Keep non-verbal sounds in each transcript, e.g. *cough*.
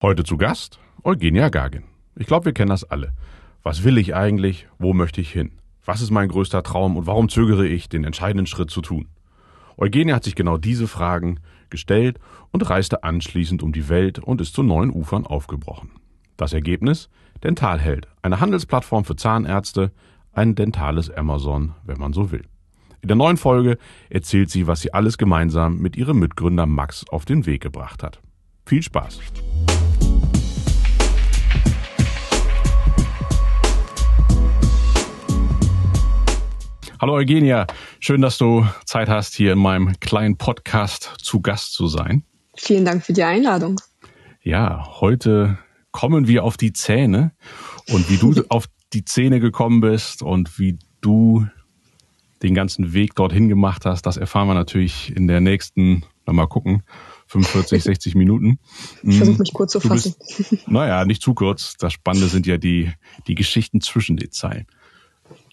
Heute zu Gast Eugenia Gagin. Ich glaube, wir kennen das alle. Was will ich eigentlich? Wo möchte ich hin? Was ist mein größter Traum und warum zögere ich, den entscheidenden Schritt zu tun? Eugenia hat sich genau diese Fragen gestellt und reiste anschließend um die Welt und ist zu neuen Ufern aufgebrochen. Das Ergebnis? Dentalheld, eine Handelsplattform für Zahnärzte, ein dentales Amazon, wenn man so will. In der neuen Folge erzählt sie, was sie alles gemeinsam mit ihrem Mitgründer Max auf den Weg gebracht hat. Viel Spaß! Hallo Eugenia, schön, dass du Zeit hast, hier in meinem kleinen Podcast zu Gast zu sein. Vielen Dank für die Einladung. Ja, heute kommen wir auf die Zähne und wie du auf die Zähne gekommen bist und wie du den ganzen Weg dorthin gemacht hast, das erfahren wir natürlich in der nächsten, mal gucken, 45, 60 Minuten. Ich versuche mich kurz zu fassen. *laughs* Bist, naja, nicht zu kurz. Das Spannende sind ja die, die Geschichten zwischen den Zeilen.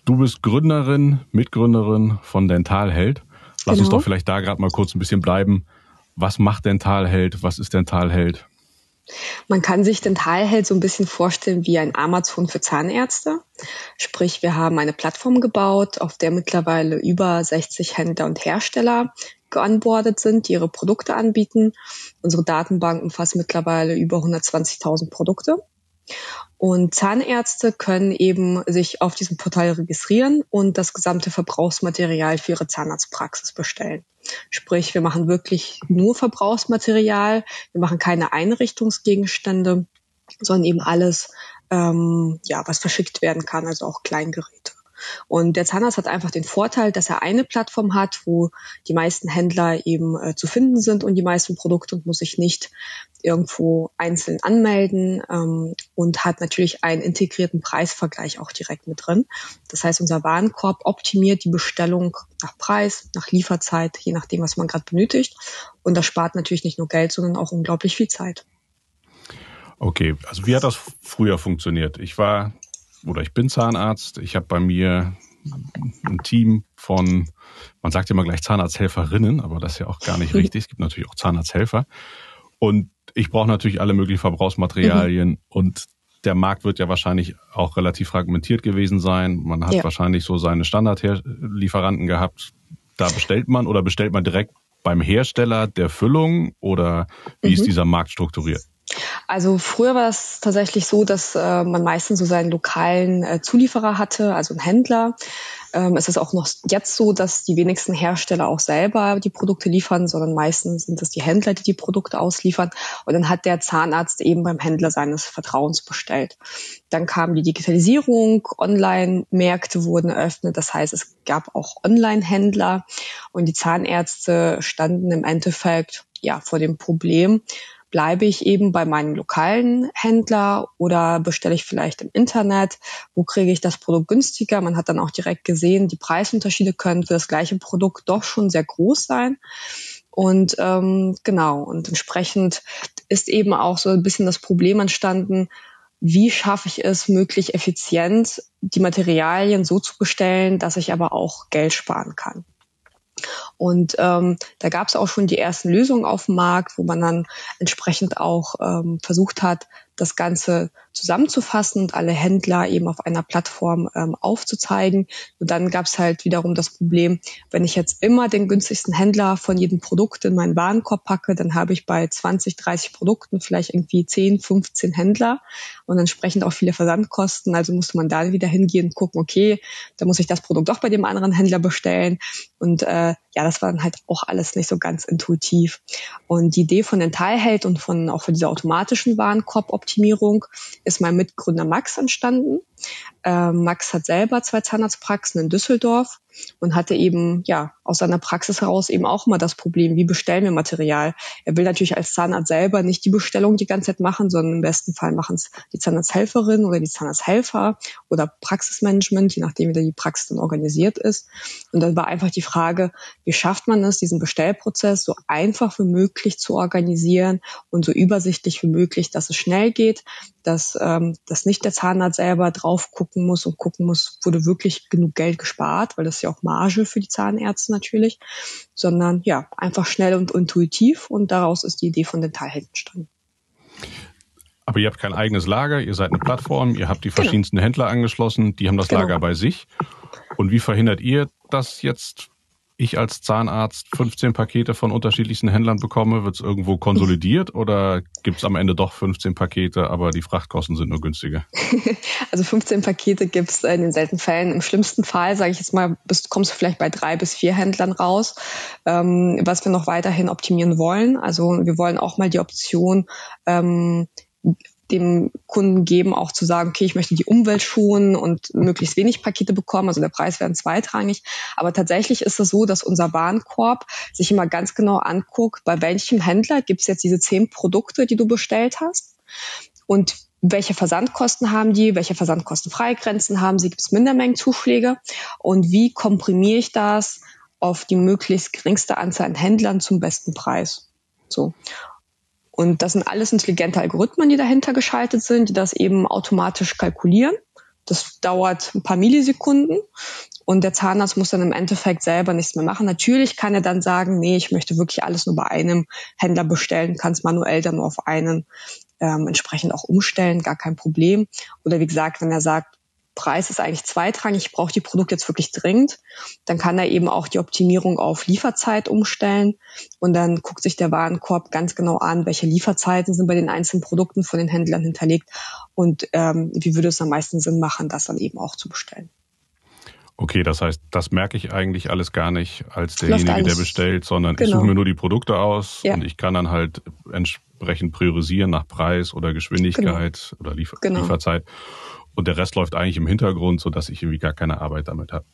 Du bist Gründerin, Mitgründerin von Dentalheld. Lass genau. uns doch vielleicht da gerade mal kurz ein bisschen bleiben. Was macht Dentalheld? Was ist Dentalheld? Man kann sich Dentalheld so ein bisschen vorstellen wie ein Amazon für Zahnärzte. Sprich, wir haben eine Plattform gebaut, auf der mittlerweile über 60 Händler und Hersteller geonboardet sind, die ihre Produkte anbieten. Unsere Datenbank umfasst mittlerweile über 120.000 Produkte. Und Zahnärzte können eben sich auf diesem Portal registrieren und das gesamte Verbrauchsmaterial für ihre Zahnarztpraxis bestellen. Sprich, wir machen wirklich nur Verbrauchsmaterial, wir machen keine Einrichtungsgegenstände, sondern eben alles, ähm, ja, was verschickt werden kann, also auch Kleingeräte. Und der Zahnarzt hat einfach den Vorteil, dass er eine Plattform hat, wo die meisten Händler eben äh, zu finden sind und die meisten Produkte und muss sich nicht irgendwo einzeln anmelden ähm, und hat natürlich einen integrierten Preisvergleich auch direkt mit drin. Das heißt, unser Warenkorb optimiert die Bestellung nach Preis, nach Lieferzeit, je nachdem, was man gerade benötigt. Und das spart natürlich nicht nur Geld, sondern auch unglaublich viel Zeit. Okay, also wie hat das früher funktioniert? Ich war oder ich bin Zahnarzt. Ich habe bei mir ein Team von, man sagt immer gleich Zahnarzthelferinnen, aber das ist ja auch gar nicht *laughs* richtig. Es gibt natürlich auch Zahnarzthelfer. Und ich brauche natürlich alle möglichen Verbrauchsmaterialien mhm. und der Markt wird ja wahrscheinlich auch relativ fragmentiert gewesen sein. Man hat ja. wahrscheinlich so seine Standardlieferanten gehabt. Da bestellt man oder bestellt man direkt beim Hersteller der Füllung oder wie mhm. ist dieser Markt strukturiert? Also früher war es tatsächlich so, dass äh, man meistens so seinen lokalen äh, Zulieferer hatte, also einen Händler. Ähm, es ist auch noch jetzt so, dass die wenigsten Hersteller auch selber die Produkte liefern, sondern meistens sind es die Händler, die die Produkte ausliefern. Und dann hat der Zahnarzt eben beim Händler seines Vertrauens bestellt. Dann kam die Digitalisierung, Online-Märkte wurden eröffnet. Das heißt, es gab auch Online-Händler und die Zahnärzte standen im Endeffekt ja vor dem Problem, bleibe ich eben bei meinem lokalen Händler oder bestelle ich vielleicht im Internet? Wo kriege ich das Produkt günstiger? Man hat dann auch direkt gesehen, die Preisunterschiede können für das gleiche Produkt doch schon sehr groß sein. Und ähm, genau, und entsprechend ist eben auch so ein bisschen das Problem entstanden, wie schaffe ich es, möglich effizient die Materialien so zu bestellen, dass ich aber auch Geld sparen kann. Und ähm, da gab es auch schon die ersten Lösungen auf dem Markt, wo man dann entsprechend auch ähm, versucht hat, das Ganze zusammenzufassen und alle Händler eben auf einer Plattform ähm, aufzuzeigen. Und dann gab es halt wiederum das Problem, wenn ich jetzt immer den günstigsten Händler von jedem Produkt in meinen Warenkorb packe, dann habe ich bei 20, 30 Produkten vielleicht irgendwie 10, 15 Händler und entsprechend auch viele Versandkosten. Also musste man da wieder hingehen und gucken, okay, da muss ich das Produkt doch bei dem anderen Händler bestellen. Und äh, ja, das war dann halt auch alles nicht so ganz intuitiv. Und die Idee von den Teilheld und von auch von dieser automatischen Warenkorboptimierung ist mein Mitgründer Max entstanden. Äh, Max hat selber zwei Zahnarztpraxen in Düsseldorf und hatte eben ja aus seiner Praxis heraus eben auch immer das Problem, wie bestellen wir Material. Er will natürlich als Zahnarzt selber nicht die Bestellung die ganze Zeit machen, sondern im besten Fall machen es die Zahnarzthelferin oder die Zahnarzthelfer oder Praxismanagement, je nachdem wie die Praxis dann organisiert ist. Und dann war einfach die Frage, wie schafft man es, diesen Bestellprozess so einfach wie möglich zu organisieren und so übersichtlich wie möglich, dass es schnell geht, dass, ähm, dass nicht der Zahnarzt selber drauf gucken muss und gucken muss, wurde wirklich genug Geld gespart, weil das ist ja auch Marge für die Zahnärzte natürlich, sondern ja, einfach schnell und intuitiv und daraus ist die Idee von Dentalhelden entstanden. Aber ihr habt kein eigenes Lager, ihr seid eine Plattform, ihr habt die genau. verschiedensten genau. Händler angeschlossen, die haben das genau. Lager bei sich. Und wie verhindert ihr das jetzt ich als Zahnarzt 15 Pakete von unterschiedlichsten Händlern bekomme, wird es irgendwo konsolidiert *laughs* oder gibt es am Ende doch 15 Pakete, aber die Frachtkosten sind nur günstiger? *laughs* Also 15 Pakete gibt es in den seltenen Fällen. Im schlimmsten Fall, sage ich jetzt mal, bist, kommst du vielleicht bei drei bis vier Händlern raus, ähm, was wir noch weiterhin optimieren wollen. Also wir wollen auch mal die Option ähm, dem Kunden geben, auch zu sagen, okay, ich möchte die Umwelt schonen und möglichst wenig Pakete bekommen. Also der Preis wäre zweitrangig. Aber tatsächlich ist es so, dass unser Warenkorb sich immer ganz genau anguckt, bei welchem Händler gibt es jetzt diese zehn Produkte, die du bestellt hast. Und welche Versandkosten haben die, welche Versandkostenfreigrenzen haben sie, gibt es Mindermengenzuschläge und wie komprimiere ich das auf die möglichst geringste Anzahl an Händlern zum besten Preis. So. Und das sind alles intelligente Algorithmen, die dahinter geschaltet sind, die das eben automatisch kalkulieren. Das dauert ein paar Millisekunden und der Zahnarzt muss dann im Endeffekt selber nichts mehr machen. Natürlich kann er dann sagen, nee, ich möchte wirklich alles nur bei einem Händler bestellen, kann es manuell dann nur auf einen ähm, entsprechend auch umstellen, gar kein Problem. Oder wie gesagt, wenn er sagt, Preis ist eigentlich zweitrangig, ich brauche die Produkte jetzt wirklich dringend, dann kann er eben auch die Optimierung auf Lieferzeit umstellen und dann guckt sich der Warenkorb ganz genau an, welche Lieferzeiten sind bei den einzelnen Produkten von den Händlern hinterlegt und ähm, wie würde es am meisten Sinn machen, das dann eben auch zu bestellen. Okay, das heißt, das merke ich eigentlich alles gar nicht als derjenige, der bestellt, sondern genau. ich suche mir nur die Produkte aus ja. und ich kann dann halt entsprechend priorisieren nach Preis oder Geschwindigkeit genau. oder Liefer genau. Lieferzeit und der Rest läuft eigentlich im Hintergrund, sodass ich irgendwie gar keine Arbeit damit habe.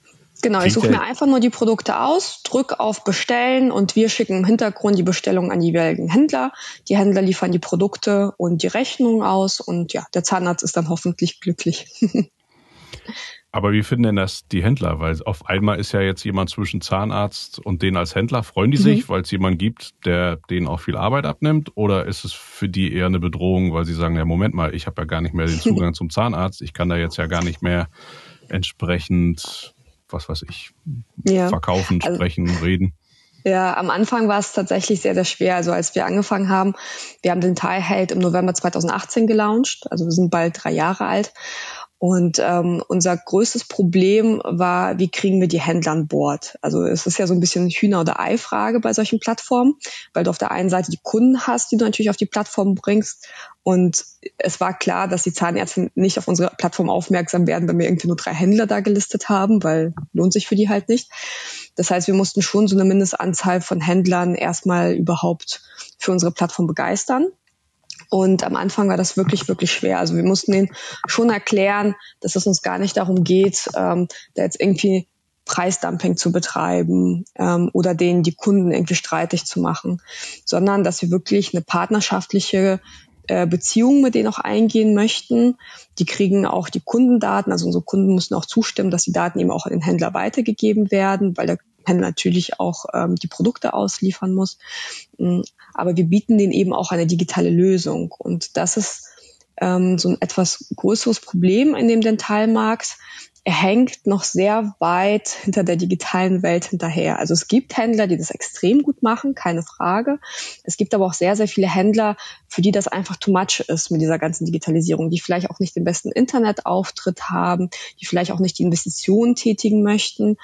Genau, Klingt ich suche mir einfach nur die Produkte aus, drück auf Bestellen und wir schicken im Hintergrund die Bestellung an die jeweiligen Händler. Die Händler liefern die Produkte und die Rechnung aus und ja, der Zahnarzt ist dann hoffentlich glücklich. *laughs* Aber wie finden denn das die Händler? Weil auf einmal ist ja jetzt jemand zwischen Zahnarzt und denen als Händler. Freuen die mhm. sich, weil es jemanden gibt, der denen auch viel Arbeit abnimmt? Oder ist es für die eher eine Bedrohung, weil sie sagen, ja, Moment mal, ich habe ja gar nicht mehr den *laughs* Zugang zum Zahnarzt. Ich kann da jetzt ja gar nicht mehr entsprechend, was weiß ich, ja. verkaufen, also, sprechen, reden. Ja, am Anfang war es tatsächlich sehr, sehr schwer. Also als wir angefangen haben, wir haben den Teilheld im November 2018 gelauncht. Also wir sind bald drei Jahre alt. Und ähm, unser größtes Problem war, wie kriegen wir die Händler an Bord? Also es ist ja so ein bisschen Hühner- oder Ei-Frage bei solchen Plattformen, weil du auf der einen Seite die Kunden hast, die du natürlich auf die Plattform bringst. Und es war klar, dass die Zahnärzte nicht auf unsere Plattform aufmerksam werden, wenn wir irgendwie nur drei Händler da gelistet haben, weil lohnt sich für die halt nicht. Das heißt, wir mussten schon so eine Mindestanzahl von Händlern erstmal überhaupt für unsere Plattform begeistern. Und am Anfang war das wirklich, wirklich schwer. Also wir mussten ihnen schon erklären, dass es uns gar nicht darum geht, ähm, da jetzt irgendwie Preisdumping zu betreiben ähm, oder denen die Kunden irgendwie streitig zu machen, sondern dass wir wirklich eine partnerschaftliche äh, Beziehung mit denen auch eingehen möchten. Die kriegen auch die Kundendaten, also unsere Kunden müssen auch zustimmen, dass die Daten eben auch an den Händler weitergegeben werden, weil Händler natürlich auch ähm, die Produkte ausliefern muss. Mm, aber wir bieten denen eben auch eine digitale Lösung. Und das ist ähm, so ein etwas größeres Problem in dem Dentalmarkt. Er hängt noch sehr weit hinter der digitalen Welt hinterher. Also es gibt Händler, die das extrem gut machen, keine Frage. Es gibt aber auch sehr, sehr viele Händler, für die das einfach too much ist mit dieser ganzen Digitalisierung, die vielleicht auch nicht den besten Internetauftritt haben, die vielleicht auch nicht die Investitionen tätigen möchten.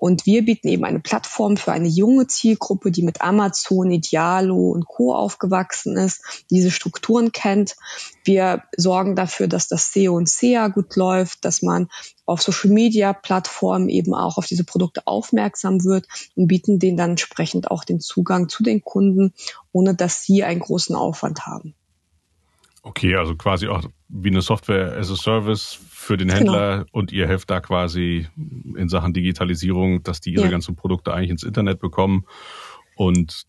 Und wir bieten eben eine Plattform für eine junge Zielgruppe, die mit Amazon, Idealo und Co. aufgewachsen ist, diese Strukturen kennt. Wir sorgen dafür, dass das SEO und SEA gut läuft, dass man auf Social Media Plattformen eben auch auf diese Produkte aufmerksam wird und bieten denen dann entsprechend auch den Zugang zu den Kunden, ohne dass sie einen großen Aufwand haben. Okay, also quasi auch wie eine Software as a Service für den Händler genau. und ihr helft da quasi in Sachen Digitalisierung, dass die ihre ja. ganzen Produkte eigentlich ins Internet bekommen und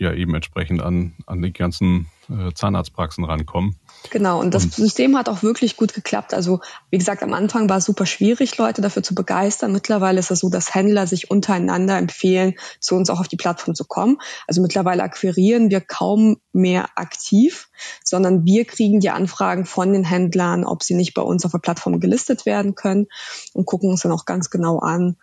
ja eben entsprechend an, an die ganzen äh, Zahnarztpraxen rankommen. Genau, und das und System hat auch wirklich gut geklappt. Also wie gesagt, am Anfang war es super schwierig, Leute dafür zu begeistern. Mittlerweile ist es so, dass Händler sich untereinander empfehlen, zu uns auch auf die Plattform zu kommen. Also mittlerweile akquirieren wir kaum mehr aktiv, sondern wir kriegen die Anfragen von den Händlern, ob sie nicht bei uns auf der Plattform gelistet werden können und gucken uns dann auch ganz genau an,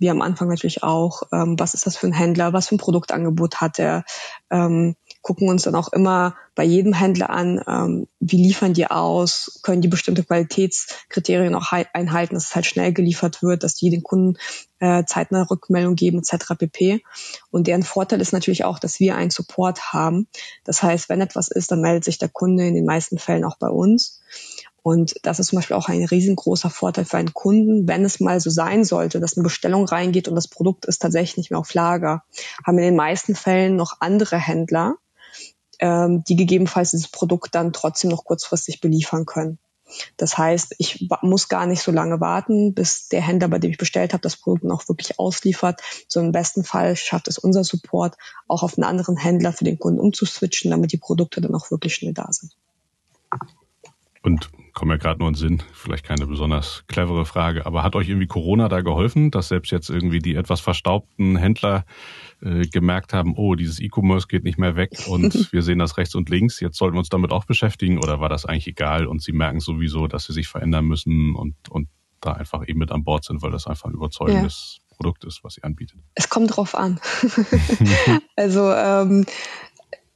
wie am Anfang natürlich auch, ähm, was ist das für ein Händler, was für ein Produktangebot hat er, ähm, gucken uns dann auch immer bei jedem Händler an, ähm, wie liefern die aus, können die bestimmte Qualitätskriterien auch einhalten, dass es halt schnell geliefert wird, dass die den Kunden äh, zeitnah Rückmeldung geben etc. pp. Und deren Vorteil ist natürlich auch, dass wir einen Support haben. Das heißt, wenn etwas ist, dann meldet sich der Kunde in den meisten Fällen auch bei uns. Und das ist zum Beispiel auch ein riesengroßer Vorteil für einen Kunden, wenn es mal so sein sollte, dass eine Bestellung reingeht und das Produkt ist tatsächlich nicht mehr auf Lager, haben in den meisten Fällen noch andere Händler, ähm, die gegebenenfalls dieses Produkt dann trotzdem noch kurzfristig beliefern können. Das heißt, ich muss gar nicht so lange warten, bis der Händler, bei dem ich bestellt habe, das Produkt noch wirklich ausliefert. So im besten Fall schafft es unser Support auch auf einen anderen Händler für den Kunden umzuswitchen, damit die Produkte dann auch wirklich schnell da sind. Und kommt mir gerade nur in den Sinn, vielleicht keine besonders clevere Frage, aber hat euch irgendwie Corona da geholfen, dass selbst jetzt irgendwie die etwas verstaubten Händler äh, gemerkt haben, oh, dieses E-Commerce geht nicht mehr weg und *laughs* wir sehen das rechts und links, jetzt sollten wir uns damit auch beschäftigen oder war das eigentlich egal und sie merken sowieso, dass sie sich verändern müssen und, und da einfach eben mit an Bord sind, weil das einfach ein überzeugendes ja. Produkt ist, was sie anbietet? Es kommt drauf an. *laughs* also ähm,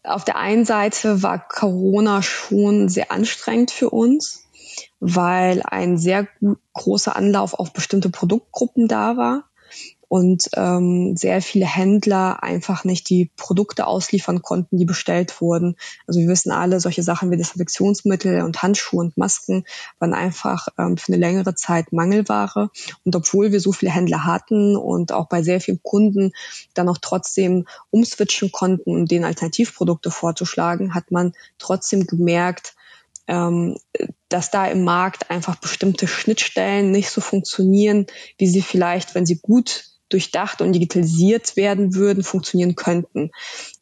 auf der einen Seite war Corona schon sehr anstrengend für uns, weil ein sehr großer Anlauf auf bestimmte Produktgruppen da war und ähm, sehr viele Händler einfach nicht die Produkte ausliefern konnten, die bestellt wurden. Also wir wissen alle, solche Sachen wie Desinfektionsmittel und Handschuhe und Masken waren einfach ähm, für eine längere Zeit Mangelware. Und obwohl wir so viele Händler hatten und auch bei sehr vielen Kunden dann auch trotzdem umswitchen konnten, um denen Alternativprodukte vorzuschlagen, hat man trotzdem gemerkt, ähm, dass da im Markt einfach bestimmte Schnittstellen nicht so funktionieren, wie sie vielleicht, wenn sie gut durchdacht und digitalisiert werden würden, funktionieren könnten.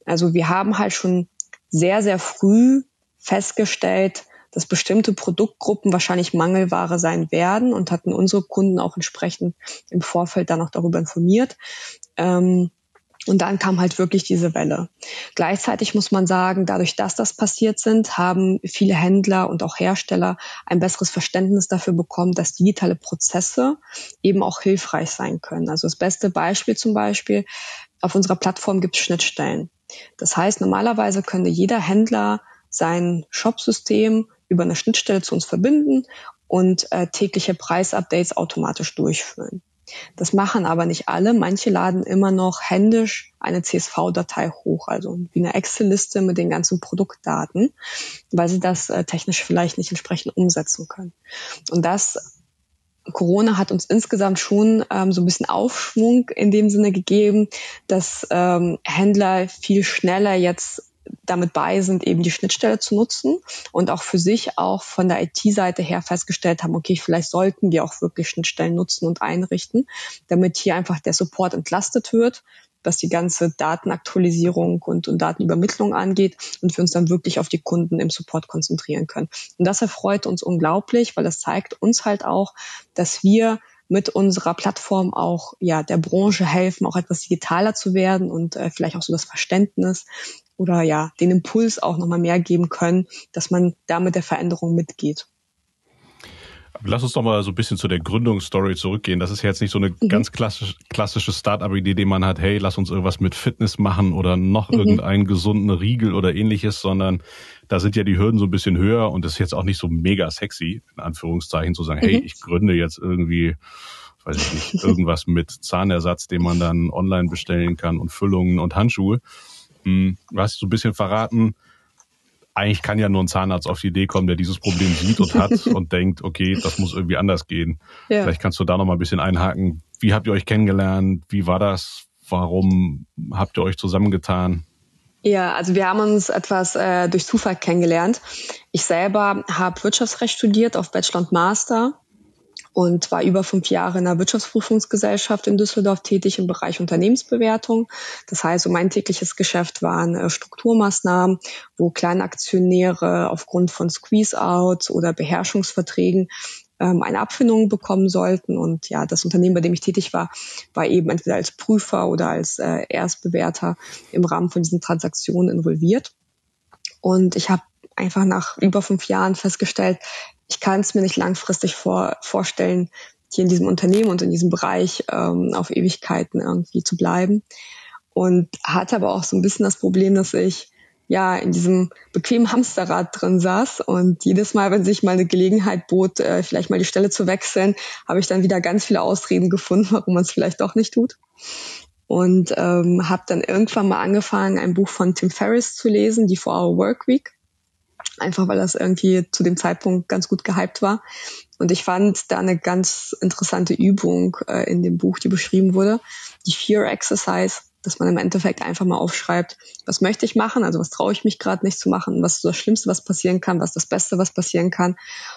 Also wir haben halt schon sehr, sehr früh festgestellt, dass bestimmte Produktgruppen wahrscheinlich Mangelware sein werden und hatten unsere Kunden auch entsprechend im Vorfeld dann auch darüber informiert. Ähm, und dann kam halt wirklich diese Welle. Gleichzeitig muss man sagen, dadurch, dass das passiert sind, haben viele Händler und auch Hersteller ein besseres Verständnis dafür bekommen, dass digitale Prozesse eben auch hilfreich sein können. Also das beste Beispiel zum Beispiel, auf unserer Plattform gibt es Schnittstellen. Das heißt, normalerweise könnte jeder Händler sein Shopsystem über eine Schnittstelle zu uns verbinden und äh, tägliche Preisupdates automatisch durchführen. Das machen aber nicht alle. Manche laden immer noch händisch eine CSV-Datei hoch, also wie eine Excel-Liste mit den ganzen Produktdaten, weil sie das äh, technisch vielleicht nicht entsprechend umsetzen können. Und das Corona hat uns insgesamt schon ähm, so ein bisschen Aufschwung in dem Sinne gegeben, dass ähm, Händler viel schneller jetzt damit bei sind, eben die Schnittstelle zu nutzen und auch für sich auch von der IT-Seite her festgestellt haben, okay, vielleicht sollten wir auch wirklich Schnittstellen nutzen und einrichten, damit hier einfach der Support entlastet wird, was die ganze Datenaktualisierung und, und Datenübermittlung angeht und wir uns dann wirklich auf die Kunden im Support konzentrieren können. Und das erfreut uns unglaublich, weil das zeigt uns halt auch, dass wir mit unserer Plattform auch ja der Branche helfen, auch etwas digitaler zu werden und äh, vielleicht auch so das Verständnis oder ja den Impuls auch nochmal mehr geben können, dass man da mit der Veränderung mitgeht. Lass uns doch mal so ein bisschen zu der Gründungsstory zurückgehen. Das ist jetzt nicht so eine mhm. ganz klassisch, klassische Start-up-Idee, die man hat, hey, lass uns irgendwas mit Fitness machen oder noch mhm. irgendeinen gesunden Riegel oder ähnliches, sondern da sind ja die Hürden so ein bisschen höher und das ist jetzt auch nicht so mega sexy, in Anführungszeichen, zu sagen, mhm. hey, ich gründe jetzt irgendwie, weiß ich nicht, *laughs* irgendwas mit Zahnersatz, den man dann online bestellen kann und Füllungen und Handschuhe. Hm, du hast so ein bisschen verraten, eigentlich kann ja nur ein Zahnarzt auf die Idee kommen, der dieses Problem sieht und hat *laughs* und denkt, okay, das muss irgendwie anders gehen. Ja. Vielleicht kannst du da noch mal ein bisschen einhaken. Wie habt ihr euch kennengelernt? Wie war das? Warum habt ihr euch zusammengetan? Ja, also wir haben uns etwas äh, durch Zufall kennengelernt. Ich selber habe Wirtschaftsrecht studiert auf Bachelor und Master und war über fünf Jahre in der Wirtschaftsprüfungsgesellschaft in Düsseldorf tätig im Bereich Unternehmensbewertung. Das heißt, mein tägliches Geschäft waren äh, Strukturmaßnahmen, wo Kleinaktionäre aufgrund von Squeeze-Outs oder Beherrschungsverträgen ähm, eine Abfindung bekommen sollten. Und ja, das Unternehmen, bei dem ich tätig war, war eben entweder als Prüfer oder als äh, Erstbewerter im Rahmen von diesen Transaktionen involviert. Und ich habe einfach nach über fünf Jahren festgestellt, ich kann es mir nicht langfristig vor, vorstellen, hier in diesem Unternehmen und in diesem Bereich ähm, auf Ewigkeiten irgendwie zu bleiben. Und hatte aber auch so ein bisschen das Problem, dass ich ja in diesem bequemen Hamsterrad drin saß und jedes Mal, wenn sich mal eine Gelegenheit bot, äh, vielleicht mal die Stelle zu wechseln, habe ich dann wieder ganz viele Ausreden gefunden, *laughs* warum man es vielleicht doch nicht tut. Und ähm, habe dann irgendwann mal angefangen, ein Buch von Tim Ferriss zu lesen, die 4-Hour Work Week einfach weil das irgendwie zu dem Zeitpunkt ganz gut gehypt war. Und ich fand da eine ganz interessante Übung äh, in dem Buch, die beschrieben wurde, die Fear Exercise, dass man im Endeffekt einfach mal aufschreibt, was möchte ich machen, also was traue ich mich gerade nicht zu machen, was ist das Schlimmste, was passieren kann, was ist das Beste, was passieren kann?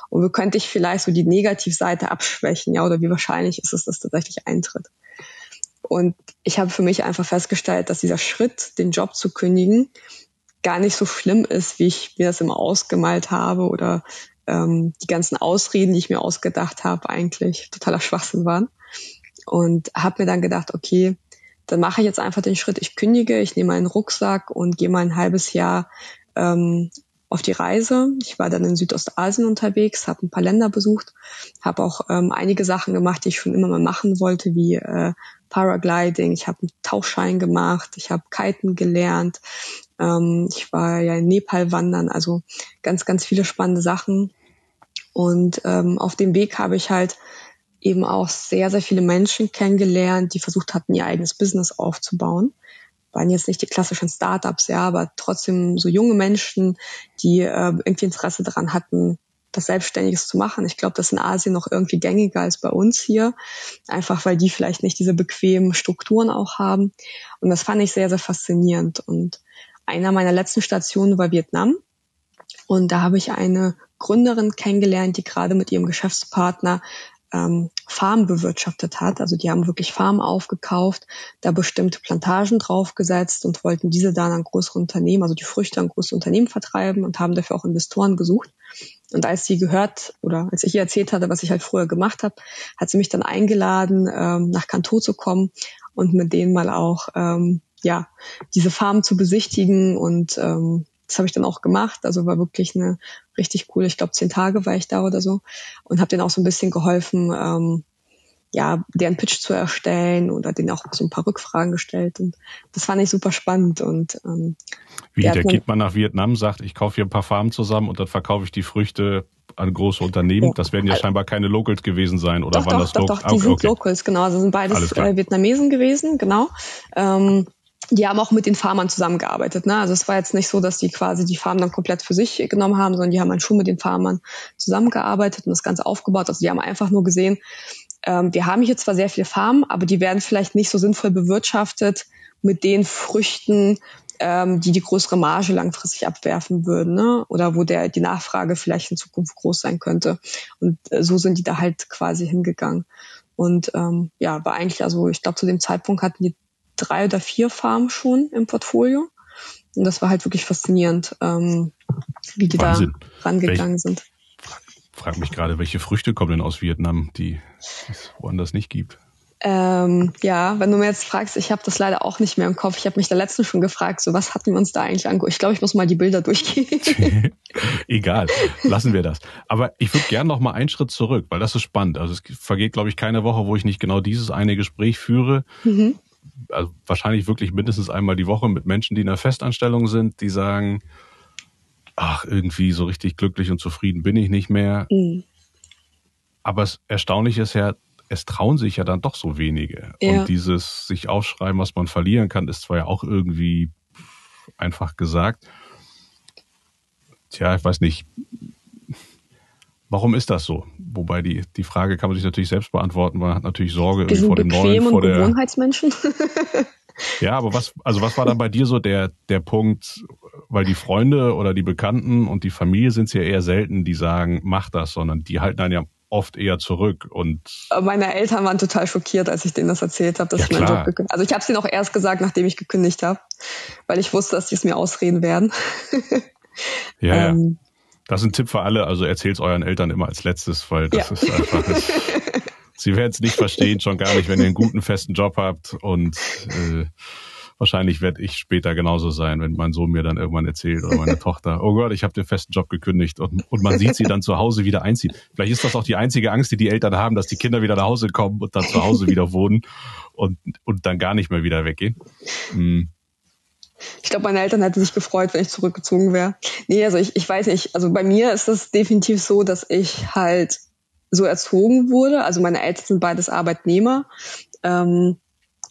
Und wo könnte ich vielleicht so die Negativseite abschwächen, ja, oder wie wahrscheinlich ist es, dass tatsächlich eintritt. Und ich habe für mich einfach festgestellt, dass dieser Schritt, den Job zu kündigen, gar nicht so schlimm ist, wie ich mir das immer ausgemalt habe oder ähm, die ganzen Ausreden, die ich mir ausgedacht habe, eigentlich totaler Schwachsinn waren. Und habe mir dann gedacht, okay, dann mache ich jetzt einfach den Schritt, ich kündige, ich nehme einen Rucksack und gehe mal ein halbes Jahr ähm, auf die Reise. Ich war dann in Südostasien unterwegs, habe ein paar Länder besucht, habe auch ähm, einige Sachen gemacht, die ich schon immer mal machen wollte, wie äh, Paragliding. Ich habe einen Tauchschein gemacht, ich habe Kiten gelernt, ähm, ich war ja in Nepal wandern, also ganz, ganz viele spannende Sachen. Und ähm, auf dem Weg habe ich halt eben auch sehr, sehr viele Menschen kennengelernt, die versucht hatten, ihr eigenes Business aufzubauen. Waren jetzt nicht die klassischen Startups, ja, aber trotzdem so junge Menschen, die äh, irgendwie Interesse daran hatten, das Selbstständiges zu machen. Ich glaube, das ist in Asien noch irgendwie gängiger als bei uns hier, einfach weil die vielleicht nicht diese bequemen Strukturen auch haben. Und das fand ich sehr, sehr faszinierend. Und einer meiner letzten Stationen war Vietnam. Und da habe ich eine Gründerin kennengelernt, die gerade mit ihrem Geschäftspartner ähm, Farm bewirtschaftet hat. Also die haben wirklich Farmen aufgekauft, da bestimmte Plantagen draufgesetzt und wollten diese dann an größere Unternehmen, also die Früchte an große Unternehmen vertreiben und haben dafür auch Investoren gesucht. Und als sie gehört oder als ich ihr erzählt hatte, was ich halt früher gemacht habe, hat sie mich dann eingeladen, ähm, nach Kanto zu kommen und mit denen mal auch ähm, ja diese Farm zu besichtigen und ähm, das habe ich dann auch gemacht. Also war wirklich eine richtig coole, ich glaube zehn Tage war ich da oder so und habe denen auch so ein bisschen geholfen, ähm, ja, deren Pitch zu erstellen oder denen auch so ein paar Rückfragen gestellt. Und das fand ich super spannend. Und ähm, wie, der geht man nach Vietnam, sagt, ich kaufe hier ein paar Farmen zusammen und dann verkaufe ich die Früchte an große Unternehmen. Ja. Das werden ja scheinbar keine Locals gewesen sein, oder doch, waren doch, das doch, Locals? Doch, die okay, sind okay. Locals, genau. Also sind beides äh, Vietnamesen gewesen, genau. Ähm, die haben auch mit den Farmern zusammengearbeitet. Ne? Also es war jetzt nicht so, dass die quasi die Farmen dann komplett für sich genommen haben, sondern die haben dann schon mit den Farmern zusammengearbeitet und das Ganze aufgebaut. Also die haben einfach nur gesehen, ähm, wir haben hier zwar sehr viele Farmen, aber die werden vielleicht nicht so sinnvoll bewirtschaftet mit den Früchten, ähm, die die größere Marge langfristig abwerfen würden, ne? oder wo der die Nachfrage vielleicht in Zukunft groß sein könnte. Und äh, so sind die da halt quasi hingegangen. Und ähm, ja, war eigentlich, also ich glaube, zu dem Zeitpunkt hatten die drei oder vier Farmen schon im Portfolio. Und das war halt wirklich faszinierend, ähm, wie die Wahnsinn. da rangegangen Welch, sind. Frag mich gerade, welche Früchte kommen denn aus Vietnam, die es woanders nicht gibt? Ähm, ja, wenn du mir jetzt fragst, ich habe das leider auch nicht mehr im Kopf. Ich habe mich da letztens schon gefragt, so was hatten wir uns da eigentlich angeguckt? Ich glaube, ich muss mal die Bilder durchgehen. *laughs* *laughs* Egal, lassen wir das. Aber ich würde gerne noch mal einen Schritt zurück, weil das ist spannend. Also es vergeht, glaube ich, keine Woche, wo ich nicht genau dieses eine Gespräch führe. Mhm also wahrscheinlich wirklich mindestens einmal die Woche mit Menschen, die in einer Festanstellung sind, die sagen, ach, irgendwie so richtig glücklich und zufrieden bin ich nicht mehr. Mhm. Aber es erstaunlich ist ja, es trauen sich ja dann doch so wenige. Ja. Und dieses sich aufschreiben, was man verlieren kann, ist zwar ja auch irgendwie einfach gesagt. Tja, ich weiß nicht, Warum ist das so? Wobei die, die Frage kann man sich natürlich selbst beantworten, man hat natürlich Sorge Wir vor dem Neuen, vor der. Gewohnheitsmenschen. *laughs* ja, aber was, also was war dann bei dir so der, der Punkt, weil die Freunde oder die Bekannten und die Familie sind es ja eher selten, die sagen, mach das, sondern die halten dann ja oft eher zurück und meine Eltern waren total schockiert, als ich denen das erzählt habe, dass ja, ich meinen Job gekündigt. Also ich habe es ihnen auch erst gesagt, nachdem ich gekündigt habe, weil ich wusste, dass die es mir ausreden werden. *laughs* ja, ähm, das ist ein Tipp für alle, also erzählt's euren Eltern immer als letztes, weil das ja. ist einfach. *laughs* Nicht, sie werden es nicht verstehen, schon gar nicht, wenn ihr einen guten, festen Job habt. Und äh, wahrscheinlich werde ich später genauso sein, wenn mein Sohn mir dann irgendwann erzählt oder meine Tochter, oh Gott, ich habe den festen Job gekündigt und, und man sieht sie dann zu Hause wieder einziehen. Vielleicht ist das auch die einzige Angst, die die Eltern haben, dass die Kinder wieder nach Hause kommen und dann zu Hause wieder wohnen und, und dann gar nicht mehr wieder weggehen. Hm. Ich glaube, meine Eltern hätten sich gefreut, wenn ich zurückgezogen wäre. Nee, also ich, ich weiß nicht. Also bei mir ist es definitiv so, dass ich halt so erzogen wurde. Also meine Eltern sind beides Arbeitnehmer. Ähm,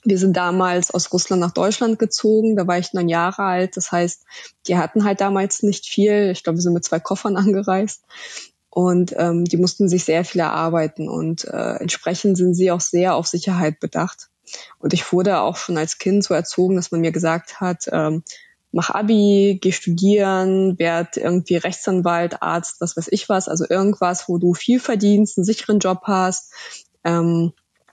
wir sind damals aus Russland nach Deutschland gezogen. Da war ich neun Jahre alt. Das heißt, die hatten halt damals nicht viel. Ich glaube, wir sind mit zwei Koffern *laughs* angereist. Und ähm, die mussten sich sehr viel erarbeiten. Und äh, entsprechend sind sie auch sehr auf Sicherheit bedacht. Und ich wurde auch schon als Kind so erzogen, dass man mir gesagt hat, ähm, mach Abi, geh studieren, werd irgendwie Rechtsanwalt, Arzt, was weiß ich was, also irgendwas, wo du viel verdienst, einen sicheren Job hast ähm,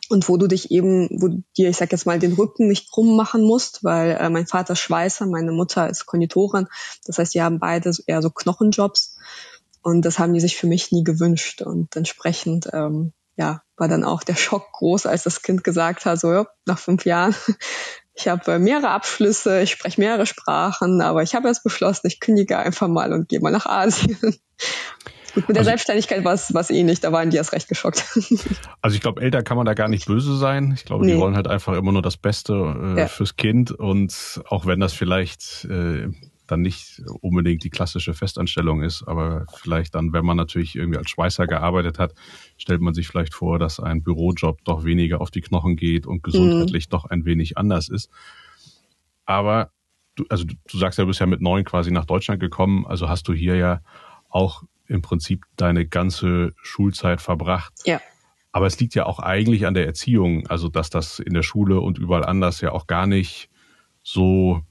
und wo du dich eben, wo dir, ich sag jetzt mal, den Rücken nicht krumm machen musst, weil äh, mein Vater ist Schweißer, meine Mutter ist Konditorin, das heißt, die haben beide eher so Knochenjobs. Und das haben die sich für mich nie gewünscht. Und entsprechend ähm, ja, war dann auch der Schock groß, als das Kind gesagt hat, so ja, nach fünf Jahren, *laughs* ich habe mehrere Abschlüsse, ich spreche mehrere Sprachen, aber ich habe jetzt beschlossen, ich kündige einfach mal und gehe mal nach Asien. *laughs* Gut, mit der also, Selbstständigkeit war es ähnlich, da waren die erst recht geschockt. *laughs* Also ich glaube, älter kann man da gar nicht böse sein. Ich glaube, nee. die wollen halt einfach immer nur das Beste äh, ja. fürs Kind und auch wenn das vielleicht äh, dann nicht unbedingt die klassische Festanstellung ist, aber vielleicht dann, wenn man natürlich irgendwie als Schweißer gearbeitet hat, stellt man sich vielleicht vor, dass ein Bürojob doch weniger auf die Knochen geht und gesundheitlich mhm. doch ein wenig anders ist. Aber du, also du sagst ja, du bist ja mit neun quasi nach Deutschland gekommen, also hast du hier ja auch im Prinzip deine ganze Schulzeit verbracht. Ja. Aber es liegt ja auch eigentlich an der Erziehung, also dass das in der Schule und überall anders ja auch gar nicht so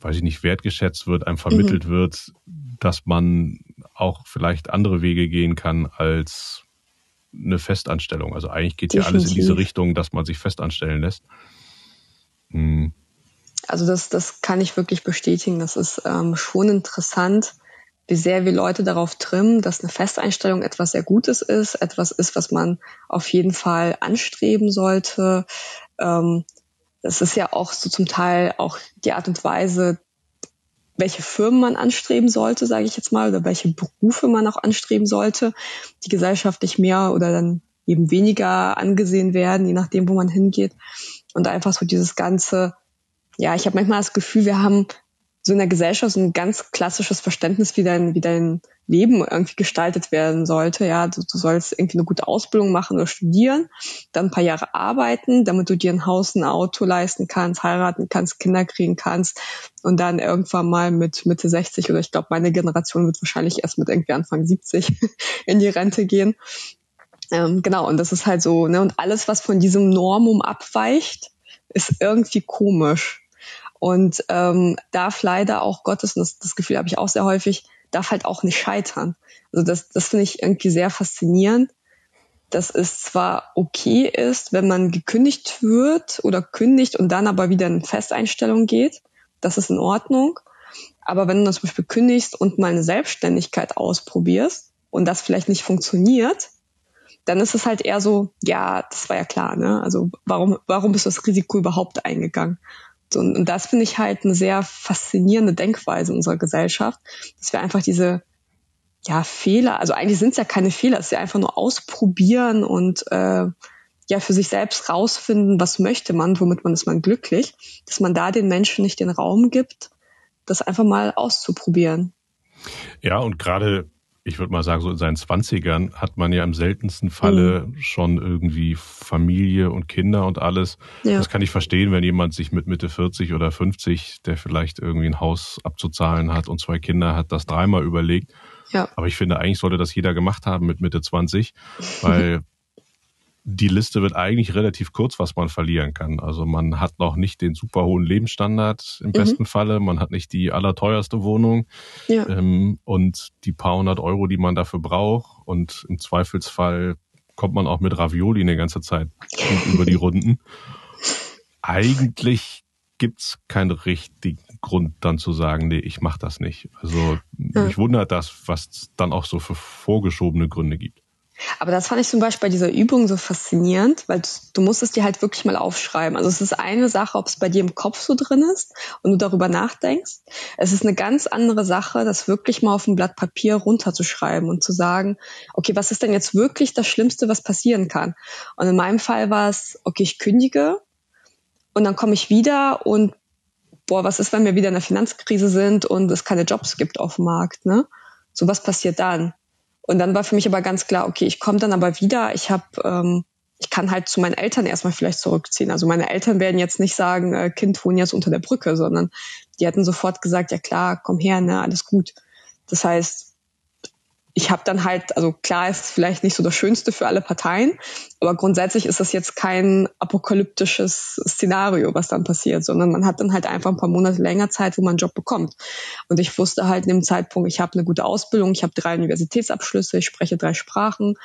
weiß ich nicht, wertgeschätzt wird, einem vermittelt mhm. wird, dass man auch vielleicht andere Wege gehen kann als eine Festanstellung. Also eigentlich geht Definitiv. ja alles in diese Richtung, dass man sich festanstellen lässt. Hm. Also das, das kann ich wirklich bestätigen. Das ist ähm, schon interessant, wie sehr wir Leute darauf trimmen, dass eine Festeinstellung etwas sehr Gutes ist, etwas ist, was man auf jeden Fall anstreben sollte. Ähm, das ist ja auch so zum Teil auch die Art und Weise, welche Firmen man anstreben sollte, sage ich jetzt mal, oder welche Berufe man auch anstreben sollte, die gesellschaftlich mehr oder dann eben weniger angesehen werden, je nachdem, wo man hingeht. Und einfach so dieses ganze, ja, ich habe manchmal das Gefühl, wir haben so in der Gesellschaft so ein ganz klassisches Verständnis, wie dein, wie dein Leben irgendwie gestaltet werden sollte. Ja, du, du sollst irgendwie eine gute Ausbildung machen oder studieren, dann ein paar Jahre arbeiten, damit du dir ein Haus, ein Auto leisten kannst, heiraten kannst, Kinder kriegen kannst und dann irgendwann mal mit Mitte 60 oder ich glaube, meine Generation wird wahrscheinlich erst mit irgendwie Anfang 70 *laughs* in die Rente gehen. Ähm, genau, und das ist halt so, ne, und alles, was von diesem Normum abweicht, ist irgendwie komisch und ähm, darf leider auch Gottes, und das, das Gefühl habe ich auch sehr häufig, darf halt auch nicht scheitern. Also das, das finde ich irgendwie sehr faszinierend, dass es zwar okay ist, wenn man gekündigt wird oder kündigt und dann aber wieder in Festeinstellung geht, das ist in Ordnung. Aber wenn du zum Beispiel kündigst und mal eine Selbstständigkeit ausprobierst und das vielleicht nicht funktioniert, dann ist es halt eher so, ja, das war ja klar, ne? Also warum, warum bist du das Risiko überhaupt eingegangen? Und, und das finde ich halt eine sehr faszinierende Denkweise unserer Gesellschaft, dass wir einfach diese ja, Fehler, also eigentlich sind es ja keine Fehler, es ist ja einfach nur ausprobieren und äh, ja für sich selbst rausfinden, was möchte man, womit man ist man glücklich, dass man da den Menschen nicht den Raum gibt, das einfach mal auszuprobieren. Ja, und gerade ich würde mal sagen, so in seinen Zwanzigern hat man ja im seltensten Falle mhm. schon irgendwie Familie und Kinder und alles. Ja. Das kann ich verstehen, wenn jemand sich mit Mitte 40 oder 50, der vielleicht irgendwie ein Haus abzuzahlen hat und zwei Kinder hat, das dreimal überlegt. Ja. Aber ich finde, eigentlich sollte das jeder gemacht haben mit Mitte 20, *laughs* weil die Liste wird eigentlich relativ kurz, was man verlieren kann. Also man hat noch nicht den super hohen Lebensstandard im mhm. besten Falle, man hat nicht die allerteuerste Wohnung ja. ähm, und die paar hundert Euro, die man dafür braucht. Und im Zweifelsfall kommt man auch mit Ravioli eine ganze Zeit über die *laughs* Runden. Eigentlich gibt's keinen richtigen Grund, dann zu sagen, nee, ich mache das nicht. Also ja. mich wundert das, was dann auch so für vorgeschobene Gründe gibt. Aber das fand ich zum Beispiel bei dieser Übung so faszinierend, weil du musst es dir halt wirklich mal aufschreiben. Also es ist eine Sache, ob es bei dir im Kopf so drin ist und du darüber nachdenkst. Es ist eine ganz andere Sache, das wirklich mal auf ein Blatt Papier runterzuschreiben und zu sagen, okay, was ist denn jetzt wirklich das Schlimmste, was passieren kann? Und in meinem Fall war es, okay, ich kündige und dann komme ich wieder und boah, was ist, wenn wir wieder in der Finanzkrise sind und es keine Jobs gibt auf dem Markt, ne? So was passiert dann? Und dann war für mich aber ganz klar, okay, ich komme dann aber wieder, ich habe ähm, ich kann halt zu meinen Eltern erstmal vielleicht zurückziehen. Also meine Eltern werden jetzt nicht sagen, äh, Kind wohnen jetzt unter der Brücke, sondern die hätten sofort gesagt, ja klar, komm her, ne, alles gut. Das heißt, ich habe dann halt, also klar ist es vielleicht nicht so das Schönste für alle Parteien, aber grundsätzlich ist das jetzt kein apokalyptisches Szenario, was dann passiert, sondern man hat dann halt einfach ein paar Monate länger Zeit, wo man einen Job bekommt. Und ich wusste halt in dem Zeitpunkt, ich habe eine gute Ausbildung, ich habe drei Universitätsabschlüsse, ich spreche drei Sprachen,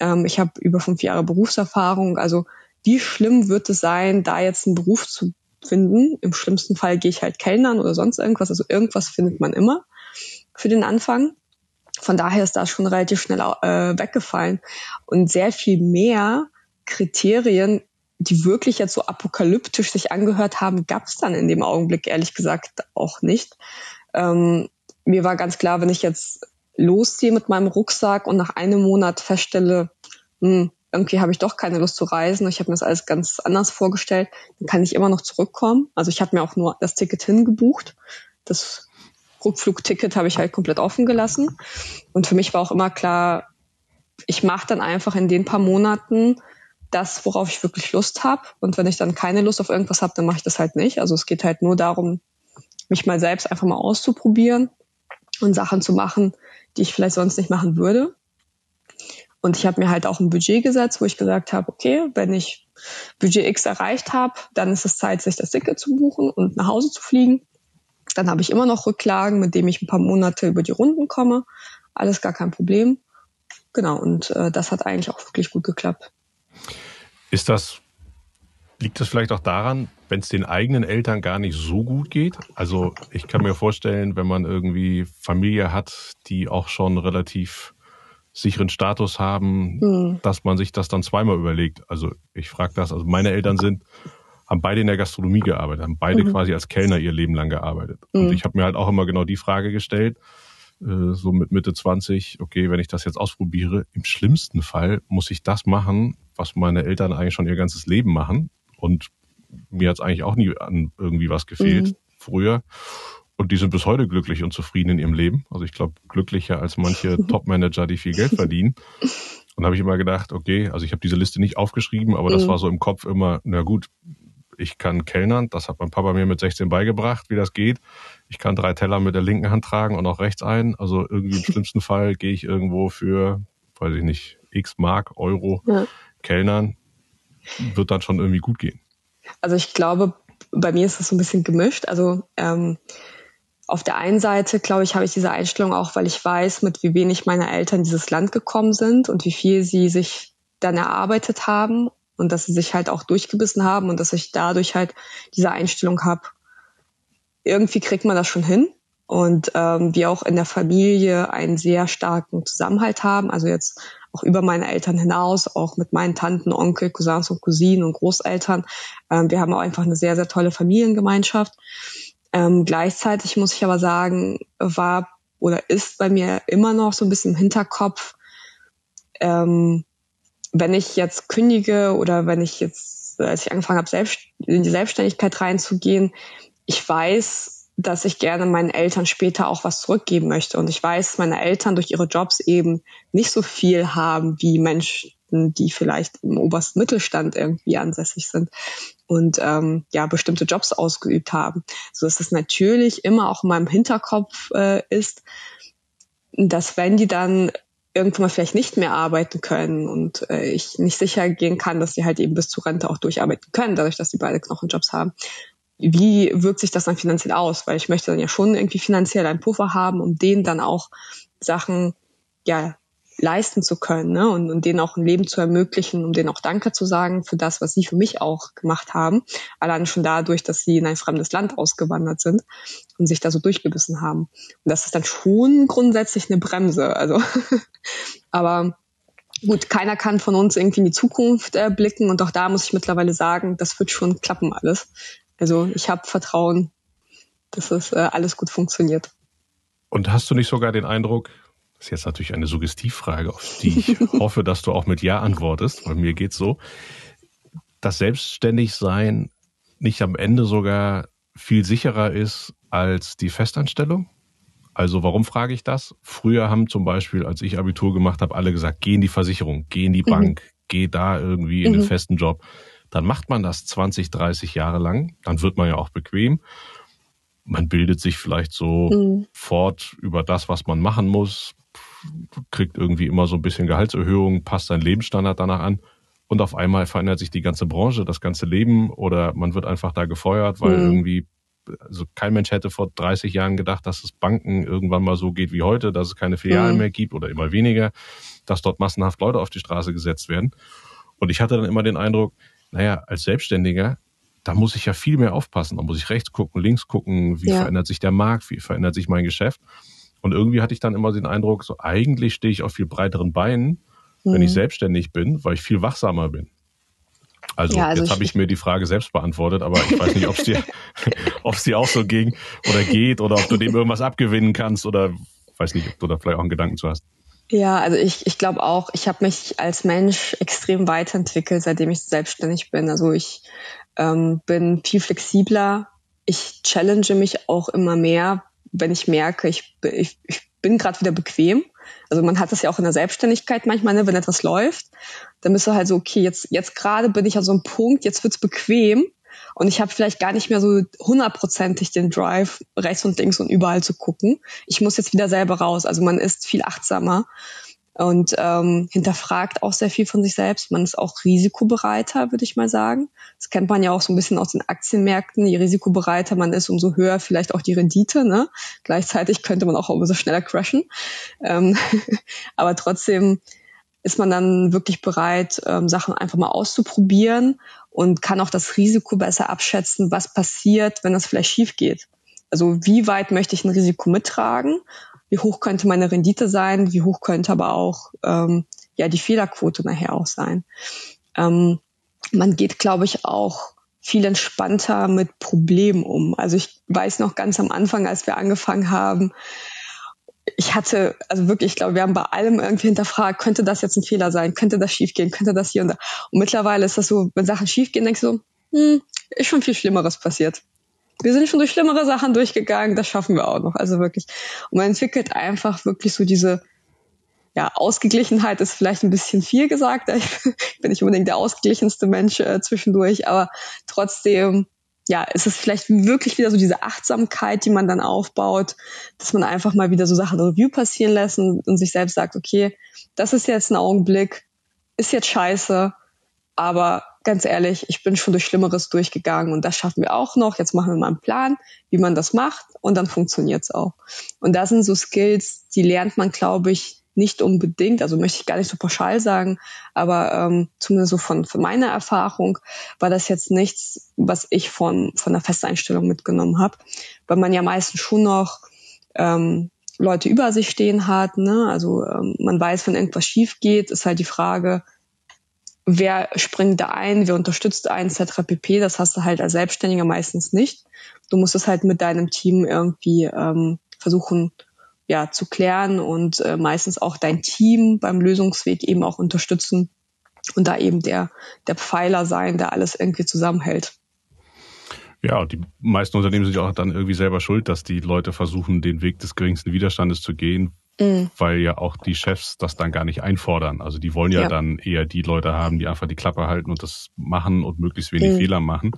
ähm, ich habe über fünf Jahre Berufserfahrung. Also wie schlimm wird es sein, da jetzt einen Beruf zu finden? Im schlimmsten Fall gehe ich halt Kellnern oder sonst irgendwas. Also irgendwas findet man immer für den Anfang. Von daher ist das schon relativ schnell äh, weggefallen. Und sehr viel mehr Kriterien, die wirklich jetzt so apokalyptisch sich angehört haben, gab es dann in dem Augenblick ehrlich gesagt auch nicht. Ähm, mir war ganz klar, wenn ich jetzt losziehe mit meinem Rucksack und nach einem Monat feststelle, hm, irgendwie habe ich doch keine Lust zu reisen, ich habe mir das alles ganz anders vorgestellt, dann kann ich immer noch zurückkommen. Also ich habe mir auch nur das Ticket hingebucht. Das Rückflugticket habe ich halt komplett offen gelassen. Und für mich war auch immer klar, ich mache dann einfach in den paar Monaten das, worauf ich wirklich Lust habe. Und wenn ich dann keine Lust auf irgendwas habe, dann mache ich das halt nicht. Also es geht halt nur darum, mich mal selbst einfach mal auszuprobieren und Sachen zu machen, die ich vielleicht sonst nicht machen würde. Und ich habe mir halt auch ein Budget gesetzt, wo ich gesagt habe, okay, wenn ich Budget X erreicht habe, dann ist es Zeit, sich das Ticket zu buchen und nach Hause zu fliegen. Dann habe ich immer noch Rücklagen, mit denen ich ein paar Monate über die Runden komme. Alles gar kein Problem. Genau, und äh, das hat eigentlich auch wirklich gut geklappt. Ist das, liegt das vielleicht auch daran, wenn es den eigenen Eltern gar nicht so gut geht? Also ich kann mir vorstellen, wenn man irgendwie Familie hat, die auch schon relativ sicheren Status haben, hm. dass man sich das dann zweimal überlegt. Also ich frage das, also meine Eltern sind haben beide in der Gastronomie gearbeitet, haben beide mhm. quasi als Kellner ihr Leben lang gearbeitet. Mhm. Und ich habe mir halt auch immer genau die Frage gestellt, äh, so mit Mitte 20, okay, wenn ich das jetzt ausprobiere, im schlimmsten Fall muss ich das machen, was meine Eltern eigentlich schon ihr ganzes Leben machen. Und mir hat es eigentlich auch nie an irgendwie was gefehlt mhm. früher. Und die sind bis heute glücklich und zufrieden in ihrem Leben. Also ich glaube, glücklicher als manche *laughs* Top-Manager, die viel Geld verdienen. Und habe ich immer gedacht, okay, also ich habe diese Liste nicht aufgeschrieben, aber das mhm. war so im Kopf immer, na gut, ich kann kellnern, das hat mein Papa mir mit 16 beigebracht, wie das geht. Ich kann drei Teller mit der linken Hand tragen und auch rechts ein. Also irgendwie im schlimmsten *laughs* Fall gehe ich irgendwo für, weiß ich nicht, x Mark, Euro ja. Kellnern. Wird dann schon irgendwie gut gehen. Also ich glaube, bei mir ist das so ein bisschen gemischt. Also ähm, auf der einen Seite, glaube ich, habe ich diese Einstellung auch, weil ich weiß, mit wie wenig meine Eltern dieses Land gekommen sind und wie viel sie sich dann erarbeitet haben und dass sie sich halt auch durchgebissen haben und dass ich dadurch halt diese Einstellung habe, irgendwie kriegt man das schon hin und ähm, wir auch in der Familie einen sehr starken Zusammenhalt haben, also jetzt auch über meine Eltern hinaus, auch mit meinen Tanten, Onkel, Cousins und Cousinen und Großeltern. Ähm, wir haben auch einfach eine sehr, sehr tolle Familiengemeinschaft. Ähm, gleichzeitig muss ich aber sagen, war oder ist bei mir immer noch so ein bisschen im Hinterkopf, ähm, wenn ich jetzt kündige oder wenn ich jetzt, als ich angefangen habe, selbst, in die Selbstständigkeit reinzugehen, ich weiß, dass ich gerne meinen Eltern später auch was zurückgeben möchte. Und ich weiß, meine Eltern durch ihre Jobs eben nicht so viel haben wie Menschen, die vielleicht im obersten Mittelstand irgendwie ansässig sind und ähm, ja bestimmte Jobs ausgeübt haben. So dass es natürlich immer auch in meinem Hinterkopf äh, ist, dass wenn die dann irgendwann vielleicht nicht mehr arbeiten können und äh, ich nicht sicher gehen kann, dass sie halt eben bis zur Rente auch durcharbeiten können, dadurch, dass sie beide Knochenjobs haben. Wie wirkt sich das dann finanziell aus? Weil ich möchte dann ja schon irgendwie finanziell einen Puffer haben, um denen dann auch Sachen ja leisten zu können ne? und, und denen auch ein Leben zu ermöglichen, um denen auch Danke zu sagen für das, was sie für mich auch gemacht haben. Allein schon dadurch, dass sie in ein fremdes Land ausgewandert sind und sich da so durchgebissen haben. Und das ist dann schon grundsätzlich eine Bremse. Also, *laughs* aber gut, keiner kann von uns irgendwie in die Zukunft äh, blicken und auch da muss ich mittlerweile sagen, das wird schon klappen alles. Also ich habe Vertrauen, dass es äh, alles gut funktioniert. Und hast du nicht sogar den Eindruck, das ist jetzt natürlich eine Suggestivfrage, auf die ich *laughs* hoffe, dass du auch mit Ja antwortest, weil mir geht's so. Das Selbstständigsein nicht am Ende sogar viel sicherer ist als die Festanstellung? Also warum frage ich das? Früher haben zum Beispiel, als ich Abitur gemacht habe, alle gesagt, geh in die Versicherung, geh in die mhm. Bank, mhm. geh da irgendwie in mhm. den festen Job. Dann macht man das 20, 30 Jahre lang, dann wird man ja auch bequem. Man bildet sich vielleicht so mhm. fort über das, was man machen muss, kriegt irgendwie immer so ein bisschen Gehaltserhöhung, passt sein Lebensstandard danach an und auf einmal verändert sich die ganze Branche, das ganze Leben oder man wird einfach da gefeuert, weil mhm. irgendwie also kein Mensch hätte vor 30 Jahren gedacht, dass es Banken irgendwann mal so geht wie heute, dass es keine Filialen mhm. mehr gibt oder immer weniger, dass dort massenhaft Leute auf die Straße gesetzt werden. Und ich hatte dann immer den Eindruck, naja, als Selbstständiger, da muss ich ja viel mehr aufpassen. Da muss ich rechts gucken, links gucken, wie ja. verändert sich der Markt, wie verändert sich mein Geschäft. Und irgendwie hatte ich dann immer den Eindruck, so eigentlich stehe ich auf viel breiteren Beinen, mhm. wenn ich mhm. selbstständig bin, weil ich viel wachsamer bin. Also, ja, also jetzt habe ich mir die Frage selbst beantwortet, aber ich weiß nicht, ob es dir, *laughs* *laughs* dir auch so ging oder geht oder ob du dem irgendwas abgewinnen kannst oder weiß nicht, ob du da vielleicht auch einen Gedanken zu hast. Ja, also ich, ich glaube auch, ich habe mich als Mensch extrem weiterentwickelt, seitdem ich selbstständig bin. Also ich ähm, bin viel flexibler. Ich challenge mich auch immer mehr, wenn ich merke, ich, ich, ich bin gerade wieder bequem. Also man hat das ja auch in der Selbstständigkeit manchmal, ne, wenn etwas läuft, dann bist du halt so, okay, jetzt, jetzt gerade bin ich an so einem Punkt, jetzt wird's bequem und ich habe vielleicht gar nicht mehr so hundertprozentig den Drive, rechts und links und überall zu gucken. Ich muss jetzt wieder selber raus. Also man ist viel achtsamer und ähm, hinterfragt auch sehr viel von sich selbst. Man ist auch risikobereiter, würde ich mal sagen. Das kennt man ja auch so ein bisschen aus den Aktienmärkten. Je risikobereiter man ist, umso höher vielleicht auch die Rendite. Ne? Gleichzeitig könnte man auch umso schneller crashen. Ähm, *laughs* aber trotzdem ist man dann wirklich bereit, ähm, Sachen einfach mal auszuprobieren und kann auch das Risiko besser abschätzen, was passiert, wenn das vielleicht schief geht. Also wie weit möchte ich ein Risiko mittragen wie hoch könnte meine Rendite sein, wie hoch könnte aber auch ähm, ja die Fehlerquote nachher auch sein. Ähm, man geht, glaube ich, auch viel entspannter mit Problemen um. Also ich weiß noch ganz am Anfang, als wir angefangen haben, ich hatte, also wirklich, ich glaube, wir haben bei allem irgendwie hinterfragt, könnte das jetzt ein Fehler sein, könnte das schiefgehen, könnte das hier und da. Und mittlerweile ist das so, wenn Sachen schiefgehen, denkst du, hm, ist schon viel Schlimmeres passiert wir sind schon durch schlimmere Sachen durchgegangen, das schaffen wir auch noch. Also wirklich. Und man entwickelt einfach wirklich so diese, ja, Ausgeglichenheit ist vielleicht ein bisschen viel gesagt. *laughs* Ich bin nicht unbedingt der ausgeglichenste Mensch äh, zwischendurch, aber trotzdem, ja, ist es vielleicht wirklich wieder so diese Achtsamkeit, die man dann aufbaut, dass man einfach mal wieder so Sachen Review passieren lässt und, und sich selbst sagt, okay, das ist jetzt ein Augenblick, ist jetzt scheiße, aber ganz ehrlich, ich bin schon durch Schlimmeres durchgegangen und das schaffen wir auch noch. Jetzt machen wir mal einen Plan, wie man das macht und dann funktioniert's auch. Und da sind so Skills, die lernt man, glaube ich, nicht unbedingt, also möchte ich gar nicht so pauschal sagen, aber ähm, zumindest so von, von meiner Erfahrung war das jetzt nichts, was ich von, von der Festeinstellung mitgenommen habe, weil man ja meistens schon noch ähm, Leute über sich stehen hat. Ne? Also ähm, man weiß, wenn irgendwas schief geht, ist halt die Frage, wer springt da ein, wer unterstützt einen, etc. pp. Das hast du halt als Selbstständiger meistens nicht. Du musst es halt mit deinem Team irgendwie ähm, versuchen ja zu klären und äh, meistens auch dein Team beim Lösungsweg eben auch unterstützen und da eben der der Pfeiler sein, der alles irgendwie zusammenhält. Ja, und die meisten Unternehmen sind ja auch dann irgendwie selber schuld, dass die Leute versuchen, den Weg des geringsten Widerstandes zu gehen, Mhm. Weil ja auch die Chefs das dann gar nicht einfordern. Also die wollen ja, ja, dann eher die Leute haben, die einfach die Klappe halten und das machen und möglichst wenig mhm. Fehler machen.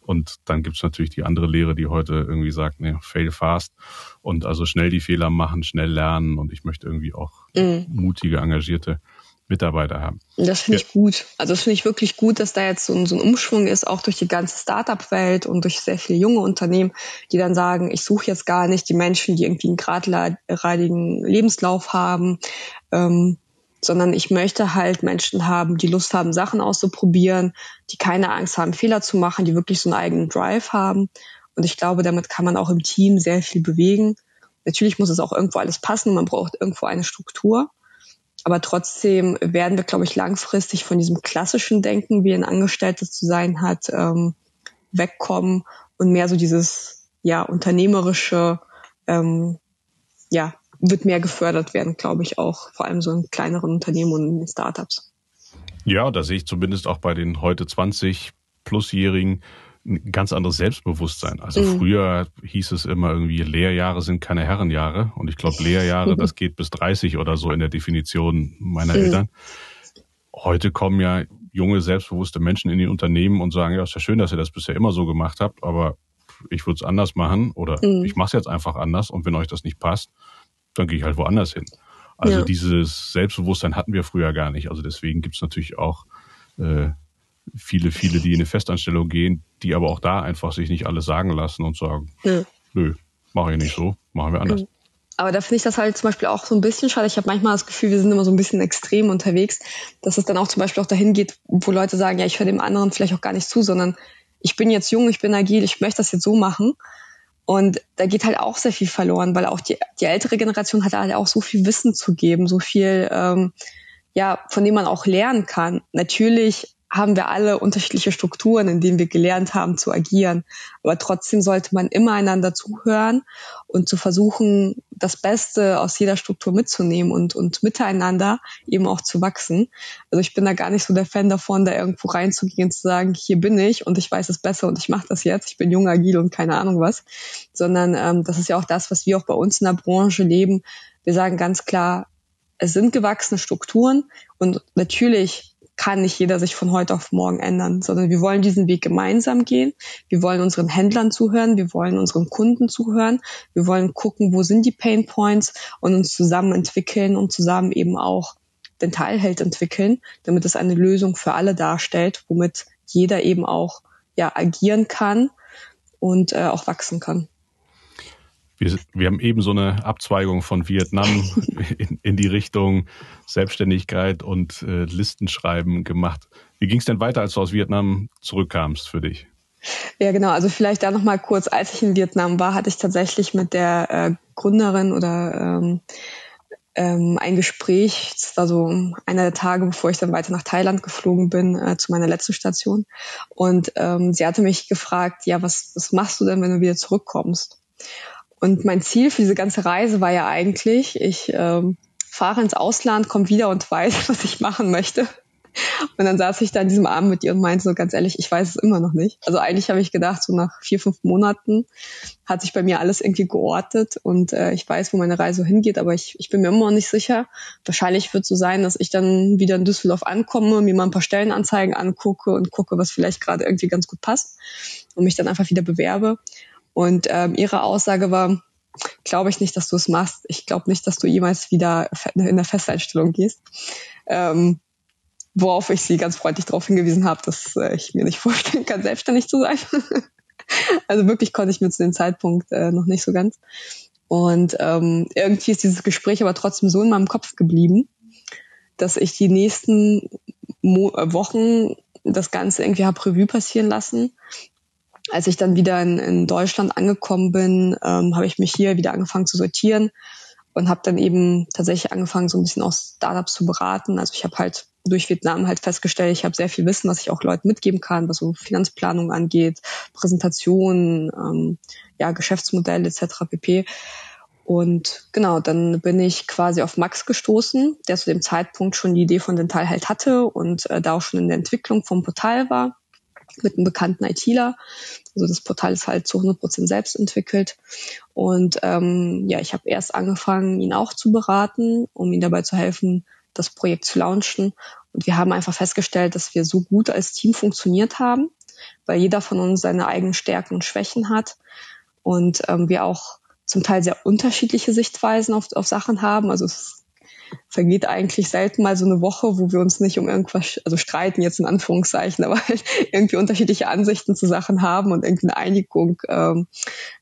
Und dann gibt's natürlich die andere Lehre, die heute irgendwie sagt, ne, fail fast und also schnell die Fehler machen, schnell lernen und ich möchte irgendwie auch mhm. mutige, engagierte Mitarbeiter haben. Das finde ja. ich gut. Also das finde ich wirklich gut, dass da jetzt so ein, so ein Umschwung ist, auch durch die ganze Startup-Welt und durch sehr viele junge Unternehmen, die dann sagen, ich suche jetzt gar nicht die Menschen, die irgendwie einen geradlinigen Lebenslauf haben, ähm, sondern ich möchte halt Menschen haben, die Lust haben, Sachen auszuprobieren, die keine Angst haben, Fehler zu machen, die wirklich so einen eigenen Drive haben. Und ich glaube, damit kann man auch im Team sehr viel bewegen. Natürlich muss es auch irgendwo alles passen, man braucht irgendwo eine Struktur. Aber trotzdem werden wir, glaube ich, langfristig von diesem klassischen Denken, wie ein Angestellter zu sein hat, ähm, wegkommen und mehr so dieses ja unternehmerische ähm, ja wird mehr gefördert werden, glaube ich auch, vor allem so in kleineren Unternehmen und in Startups. Ja, da sehe ich zumindest auch bei den heute 20 plusjährigen ein ganz anderes Selbstbewusstsein. Also mhm. früher hieß es immer irgendwie, Lehrjahre sind keine Herrenjahre. Und ich glaube, Lehrjahre, das geht bis 30 oder so in der Definition meiner mhm. Eltern. Heute kommen ja junge, selbstbewusste Menschen in die Unternehmen und sagen, ja, ist ja schön, dass ihr das bisher immer so gemacht habt, aber ich würde es anders machen oder mhm. ich mache es jetzt einfach anders und wenn euch das nicht passt, dann gehe ich halt woanders hin. Also ja. dieses Selbstbewusstsein hatten wir früher gar nicht. Also deswegen gibt es natürlich auch äh, viele, viele, die in eine Festanstellung gehen, die aber auch da einfach sich nicht alles sagen lassen und sagen, ja. nö, mache ich nicht so, machen wir anders. Aber da finde ich das halt zum Beispiel auch so ein bisschen schade. Ich habe manchmal das Gefühl, wir sind immer so ein bisschen extrem unterwegs, dass es dann auch zum Beispiel auch dahin geht, wo Leute sagen, ja, ich höre dem anderen vielleicht auch gar nicht zu, sondern ich bin jetzt jung, ich bin agil, ich möchte das jetzt so machen. Und da geht halt auch sehr viel verloren, weil auch die, die ältere Generation hat halt auch so viel Wissen zu geben, so viel, ähm, ja, von dem man auch lernen kann. Natürlich haben wir alle unterschiedliche Strukturen, in denen wir gelernt haben zu agieren. Aber trotzdem sollte man immer einander zuhören und zu versuchen, das Beste aus jeder Struktur mitzunehmen und, und miteinander eben auch zu wachsen. Also ich bin da gar nicht so der Fan davon, da irgendwo reinzugehen und zu sagen, hier bin ich und ich weiß es besser und ich mache das jetzt. Ich bin jung, agil und keine Ahnung was. Sondern ähm, das ist ja auch das, was wir auch bei uns in der Branche leben. Wir sagen ganz klar, es sind gewachsene Strukturen und natürlich kann nicht jeder sich von heute auf morgen ändern, sondern wir wollen diesen Weg gemeinsam gehen. Wir wollen unseren Händlern zuhören, wir wollen unseren Kunden zuhören, wir wollen gucken, wo sind die Pain Points und uns zusammen entwickeln und zusammen eben auch den Teilheld entwickeln, damit es eine Lösung für alle darstellt, womit jeder eben auch ja agieren kann und äh, auch wachsen kann. Wir, wir haben eben so eine Abzweigung von Vietnam *laughs* in, in die Richtung Selbstständigkeit und äh, Listenschreiben gemacht. Wie ging es denn weiter, als du aus Vietnam zurückkamst für dich? Ja, genau. Also vielleicht da nochmal kurz, als ich in Vietnam war, hatte ich tatsächlich mit der äh, Gründerin oder ähm, ähm, ein Gespräch. Das war so einer der Tage, bevor ich dann weiter nach Thailand geflogen bin, äh, zu meiner letzten Station. Und ähm, sie hatte mich gefragt, ja, was, was machst du denn, wenn du wieder zurückkommst? Und mein Ziel für diese ganze Reise war ja eigentlich, ich ähm, fahre ins Ausland, komme wieder und weiß, *laughs* was ich machen möchte. Und dann saß ich da an diesem Abend mit ihr und meinte so ganz ehrlich, ich weiß es immer noch nicht. Also eigentlich habe ich gedacht, so nach vier, fünf Monaten hat sich bei mir alles irgendwie geortet und äh, ich weiß, wo meine Reise hingeht, aber ich, ich bin mir immer noch nicht sicher. Wahrscheinlich wird es so sein, dass ich dann wieder in Düsseldorf ankomme, mir mal ein paar Stellenanzeigen angucke und gucke, was vielleicht gerade irgendwie ganz gut passt und mich dann einfach wieder bewerbe. Und ähm, ihre Aussage war, glaube ich nicht, dass du es machst. Ich glaube nicht, dass du jemals wieder in der Festeinstellung gehst. Ähm, worauf ich sie ganz freundlich darauf hingewiesen habe, dass äh, ich mir nicht *laughs* vorstellen kann, selbstständig zu sein. *laughs* also wirklich konnte ich mir zu dem Zeitpunkt äh, noch nicht so ganz. Und ähm, irgendwie ist dieses Gespräch aber trotzdem so in meinem Kopf geblieben, dass ich die nächsten Mo Wochen das Ganze irgendwie habe Revue passieren lassen als ich dann wieder in, in Deutschland angekommen bin, ähm, habe ich mich hier wieder angefangen zu sortieren und habe dann eben tatsächlich angefangen, so ein bisschen auch Startups zu beraten. Also ich habe halt durch Vietnam halt festgestellt, ich habe sehr viel Wissen, was ich auch Leuten mitgeben kann, was so Finanzplanung angeht, Präsentationen, ähm, ja, Geschäftsmodelle etc. pp. Und genau, dann bin ich quasi auf Max gestoßen, der zu dem Zeitpunkt schon die Idee von Dental halt hatte und äh, da auch schon in der Entwicklung vom Portal war mit einem bekannten ITler. Also das Portal ist halt zu 100 Prozent selbst entwickelt. Und ähm, ja, ich habe erst angefangen, ihn auch zu beraten, um ihm dabei zu helfen, das Projekt zu launchen. Und wir haben einfach festgestellt, dass wir so gut als Team funktioniert haben, weil jeder von uns seine eigenen Stärken und Schwächen hat und ähm, wir auch zum Teil sehr unterschiedliche Sichtweisen auf, auf Sachen haben. Also es vergeht eigentlich selten mal so eine Woche, wo wir uns nicht um irgendwas, also streiten jetzt in Anführungszeichen, *laughs* aber halt irgendwie unterschiedliche Ansichten zu Sachen haben und irgendwie eine Einigung ähm,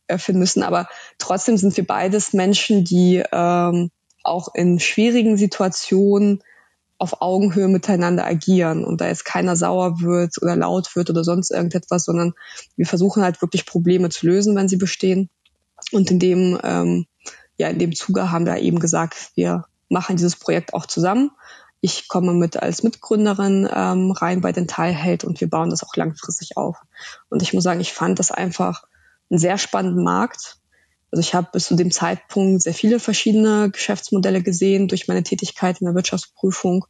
finden müssen. Aber trotzdem sind wir beides Menschen, die ähm, auch in schwierigen Situationen auf Augenhöhe miteinander agieren und da jetzt keiner sauer wird oder laut wird oder sonst irgendetwas, sondern wir versuchen halt wirklich Probleme zu lösen, wenn sie bestehen. Und in dem, ähm, ja, in dem Zuge haben wir eben gesagt, wir machen dieses Projekt auch zusammen. Ich komme mit als Mitgründerin ähm, rein bei den Teilheld und wir bauen das auch langfristig auf. Und ich muss sagen, ich fand das einfach einen sehr spannenden Markt. Also ich habe bis zu dem Zeitpunkt sehr viele verschiedene Geschäftsmodelle gesehen durch meine Tätigkeit in der Wirtschaftsprüfung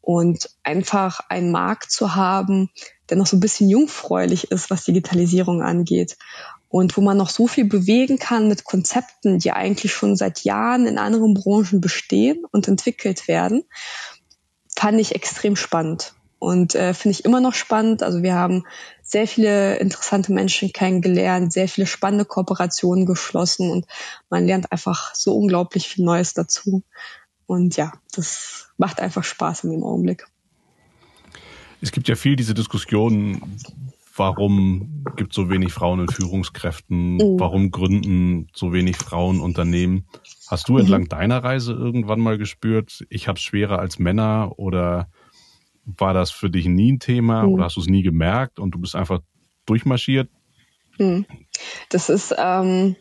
und einfach einen Markt zu haben, der noch so ein bisschen jungfräulich ist, was Digitalisierung angeht und wo man noch so viel bewegen kann mit Konzepten, die eigentlich schon seit Jahren in anderen Branchen bestehen und entwickelt werden, fand ich extrem spannend und äh, finde ich immer noch spannend. Also wir haben sehr viele interessante Menschen kennengelernt, sehr viele spannende Kooperationen geschlossen und man lernt einfach so unglaublich viel Neues dazu. Und ja, das macht einfach Spaß in dem Augenblick. Es gibt ja viel diese Diskussion, warum gibt es so wenig Frauen in Führungskräften, mhm. warum gründen so wenig Frauen Unternehmen. Hast du entlang mhm. deiner Reise irgendwann mal gespürt, ich habe es schwerer als Männer oder war das für dich nie ein Thema mhm. oder hast du es nie gemerkt und du bist einfach durchmarschiert? Mhm. Das ist ähm,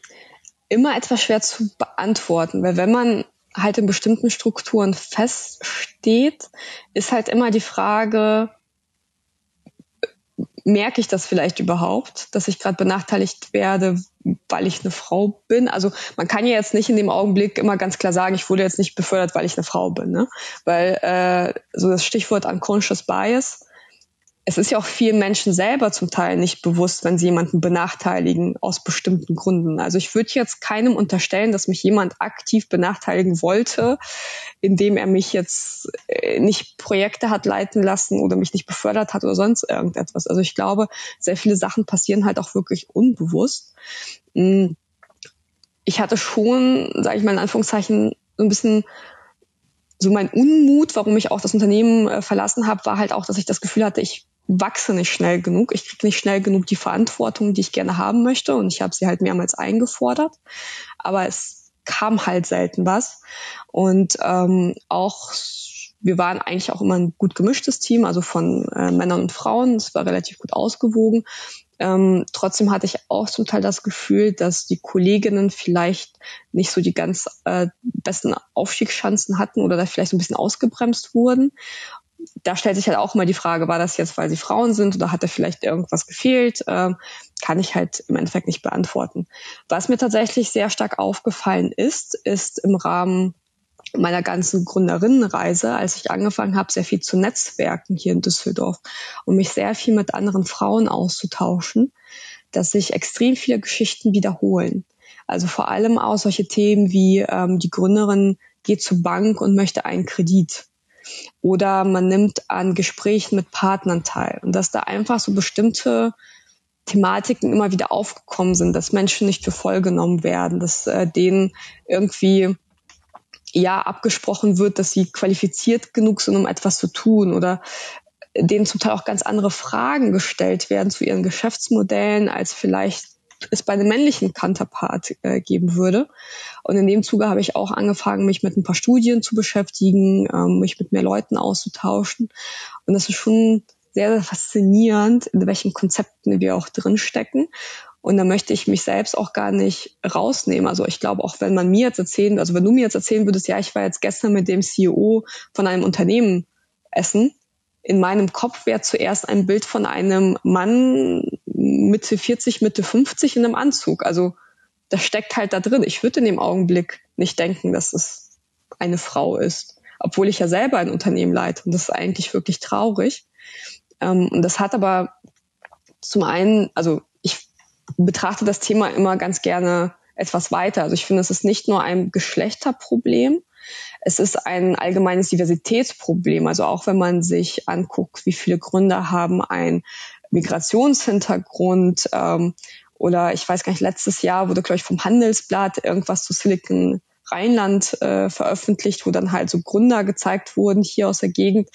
immer etwas schwer zu beantworten, weil wenn man halt in bestimmten Strukturen feststeht, ist halt immer die Frage, merke ich das vielleicht überhaupt, dass ich gerade benachteiligt werde, weil ich eine Frau bin? Also man kann ja jetzt nicht in dem Augenblick immer ganz klar sagen, ich wurde jetzt nicht befördert, weil ich eine Frau bin, ne? Weil äh, so das Stichwort unconscious bias es ist ja auch vielen Menschen selber zum Teil nicht bewusst, wenn sie jemanden benachteiligen aus bestimmten Gründen. Also ich würde jetzt keinem unterstellen, dass mich jemand aktiv benachteiligen wollte, indem er mich jetzt äh, nicht Projekte hat leiten lassen oder mich nicht befördert hat oder sonst irgendetwas. Also ich glaube, sehr viele Sachen passieren halt auch wirklich unbewusst. Hm. Ich hatte schon, sage ich mal in Anführungszeichen, so ein bisschen so mein Unmut, warum ich auch das Unternehmen äh, verlassen habe, war halt auch, dass ich das Gefühl hatte, ich wachse nicht schnell genug. Ich kriege nicht schnell genug die Verantwortung, die ich gerne haben möchte. Und ich habe sie halt mehrmals eingefordert. Aber es kam halt selten was. Und ähm, auch wir waren eigentlich auch immer ein gut gemischtes Team, also von äh, Männern und Frauen. Es war relativ gut ausgewogen. Ähm, trotzdem hatte ich auch zum Teil das Gefühl, dass die Kolleginnen vielleicht nicht so die ganz äh, besten Aufstiegschancen hatten oder da vielleicht so ein bisschen ausgebremst wurden da stellt sich halt auch mal die Frage, war das jetzt, weil sie Frauen sind oder hat da vielleicht irgendwas gefehlt? Ähm, kann ich halt im Endeffekt nicht beantworten. Was mir tatsächlich sehr stark aufgefallen ist, ist im Rahmen meiner ganzen Gründerinnenreise, als ich angefangen habe, sehr viel zu netzwerken hier in Düsseldorf und mich sehr viel mit anderen Frauen auszutauschen, dass sich extrem viele Geschichten wiederholen. Also vor allem auch solche Themen wie ähm, die Gründerin geht zur Bank und möchte einen Kredit oder man nimmt an Gesprächen mit Partnern teil. Und dass da einfach so bestimmte Thematiken immer wieder aufgekommen sind, dass Menschen nicht für voll genommen werden, dass äh, denen irgendwie ja abgesprochen wird, dass sie qualifiziert genug sind, um etwas zu tun oder denen zum Teil auch ganz andere Fragen gestellt werden zu ihren Geschäftsmodellen, als vielleicht es bei einem männlichen Counterpart äh, geben würde. Und in dem Zuge habe ich auch angefangen, mich mit ein paar Studien zu beschäftigen, ähm, mich mit mehr Leuten auszutauschen. Und das ist schon sehr, sehr faszinierend, in welchen Konzepten wir auch drinstecken. Und da möchte ich mich selbst auch gar nicht rausnehmen. Also ich glaube, auch wenn man mir jetzt erzählen, also wenn du mir jetzt erzählen würdest, ja, ich war jetzt gestern mit dem CEO von einem Unternehmen essen, in meinem Kopf wäre zuerst ein Bild von einem Mann Mitte 40, Mitte 50 in einem Anzug. Also das steckt halt da drin. Ich würde in dem Augenblick nicht denken, dass es eine Frau ist, obwohl ich ja selber ein Unternehmen leite. Und das ist eigentlich wirklich traurig. Ähm, und das hat aber zum einen, also ich betrachte das Thema immer ganz gerne etwas weiter. Also ich finde, es ist nicht nur ein Geschlechterproblem, es ist ein allgemeines Diversitätsproblem. Also auch wenn man sich anguckt, wie viele Gründer haben ein Migrationshintergrund ähm, oder ich weiß gar nicht, letztes Jahr wurde, glaube ich, vom Handelsblatt irgendwas zu Silicon Rheinland äh, veröffentlicht, wo dann halt so Gründer gezeigt wurden hier aus der Gegend,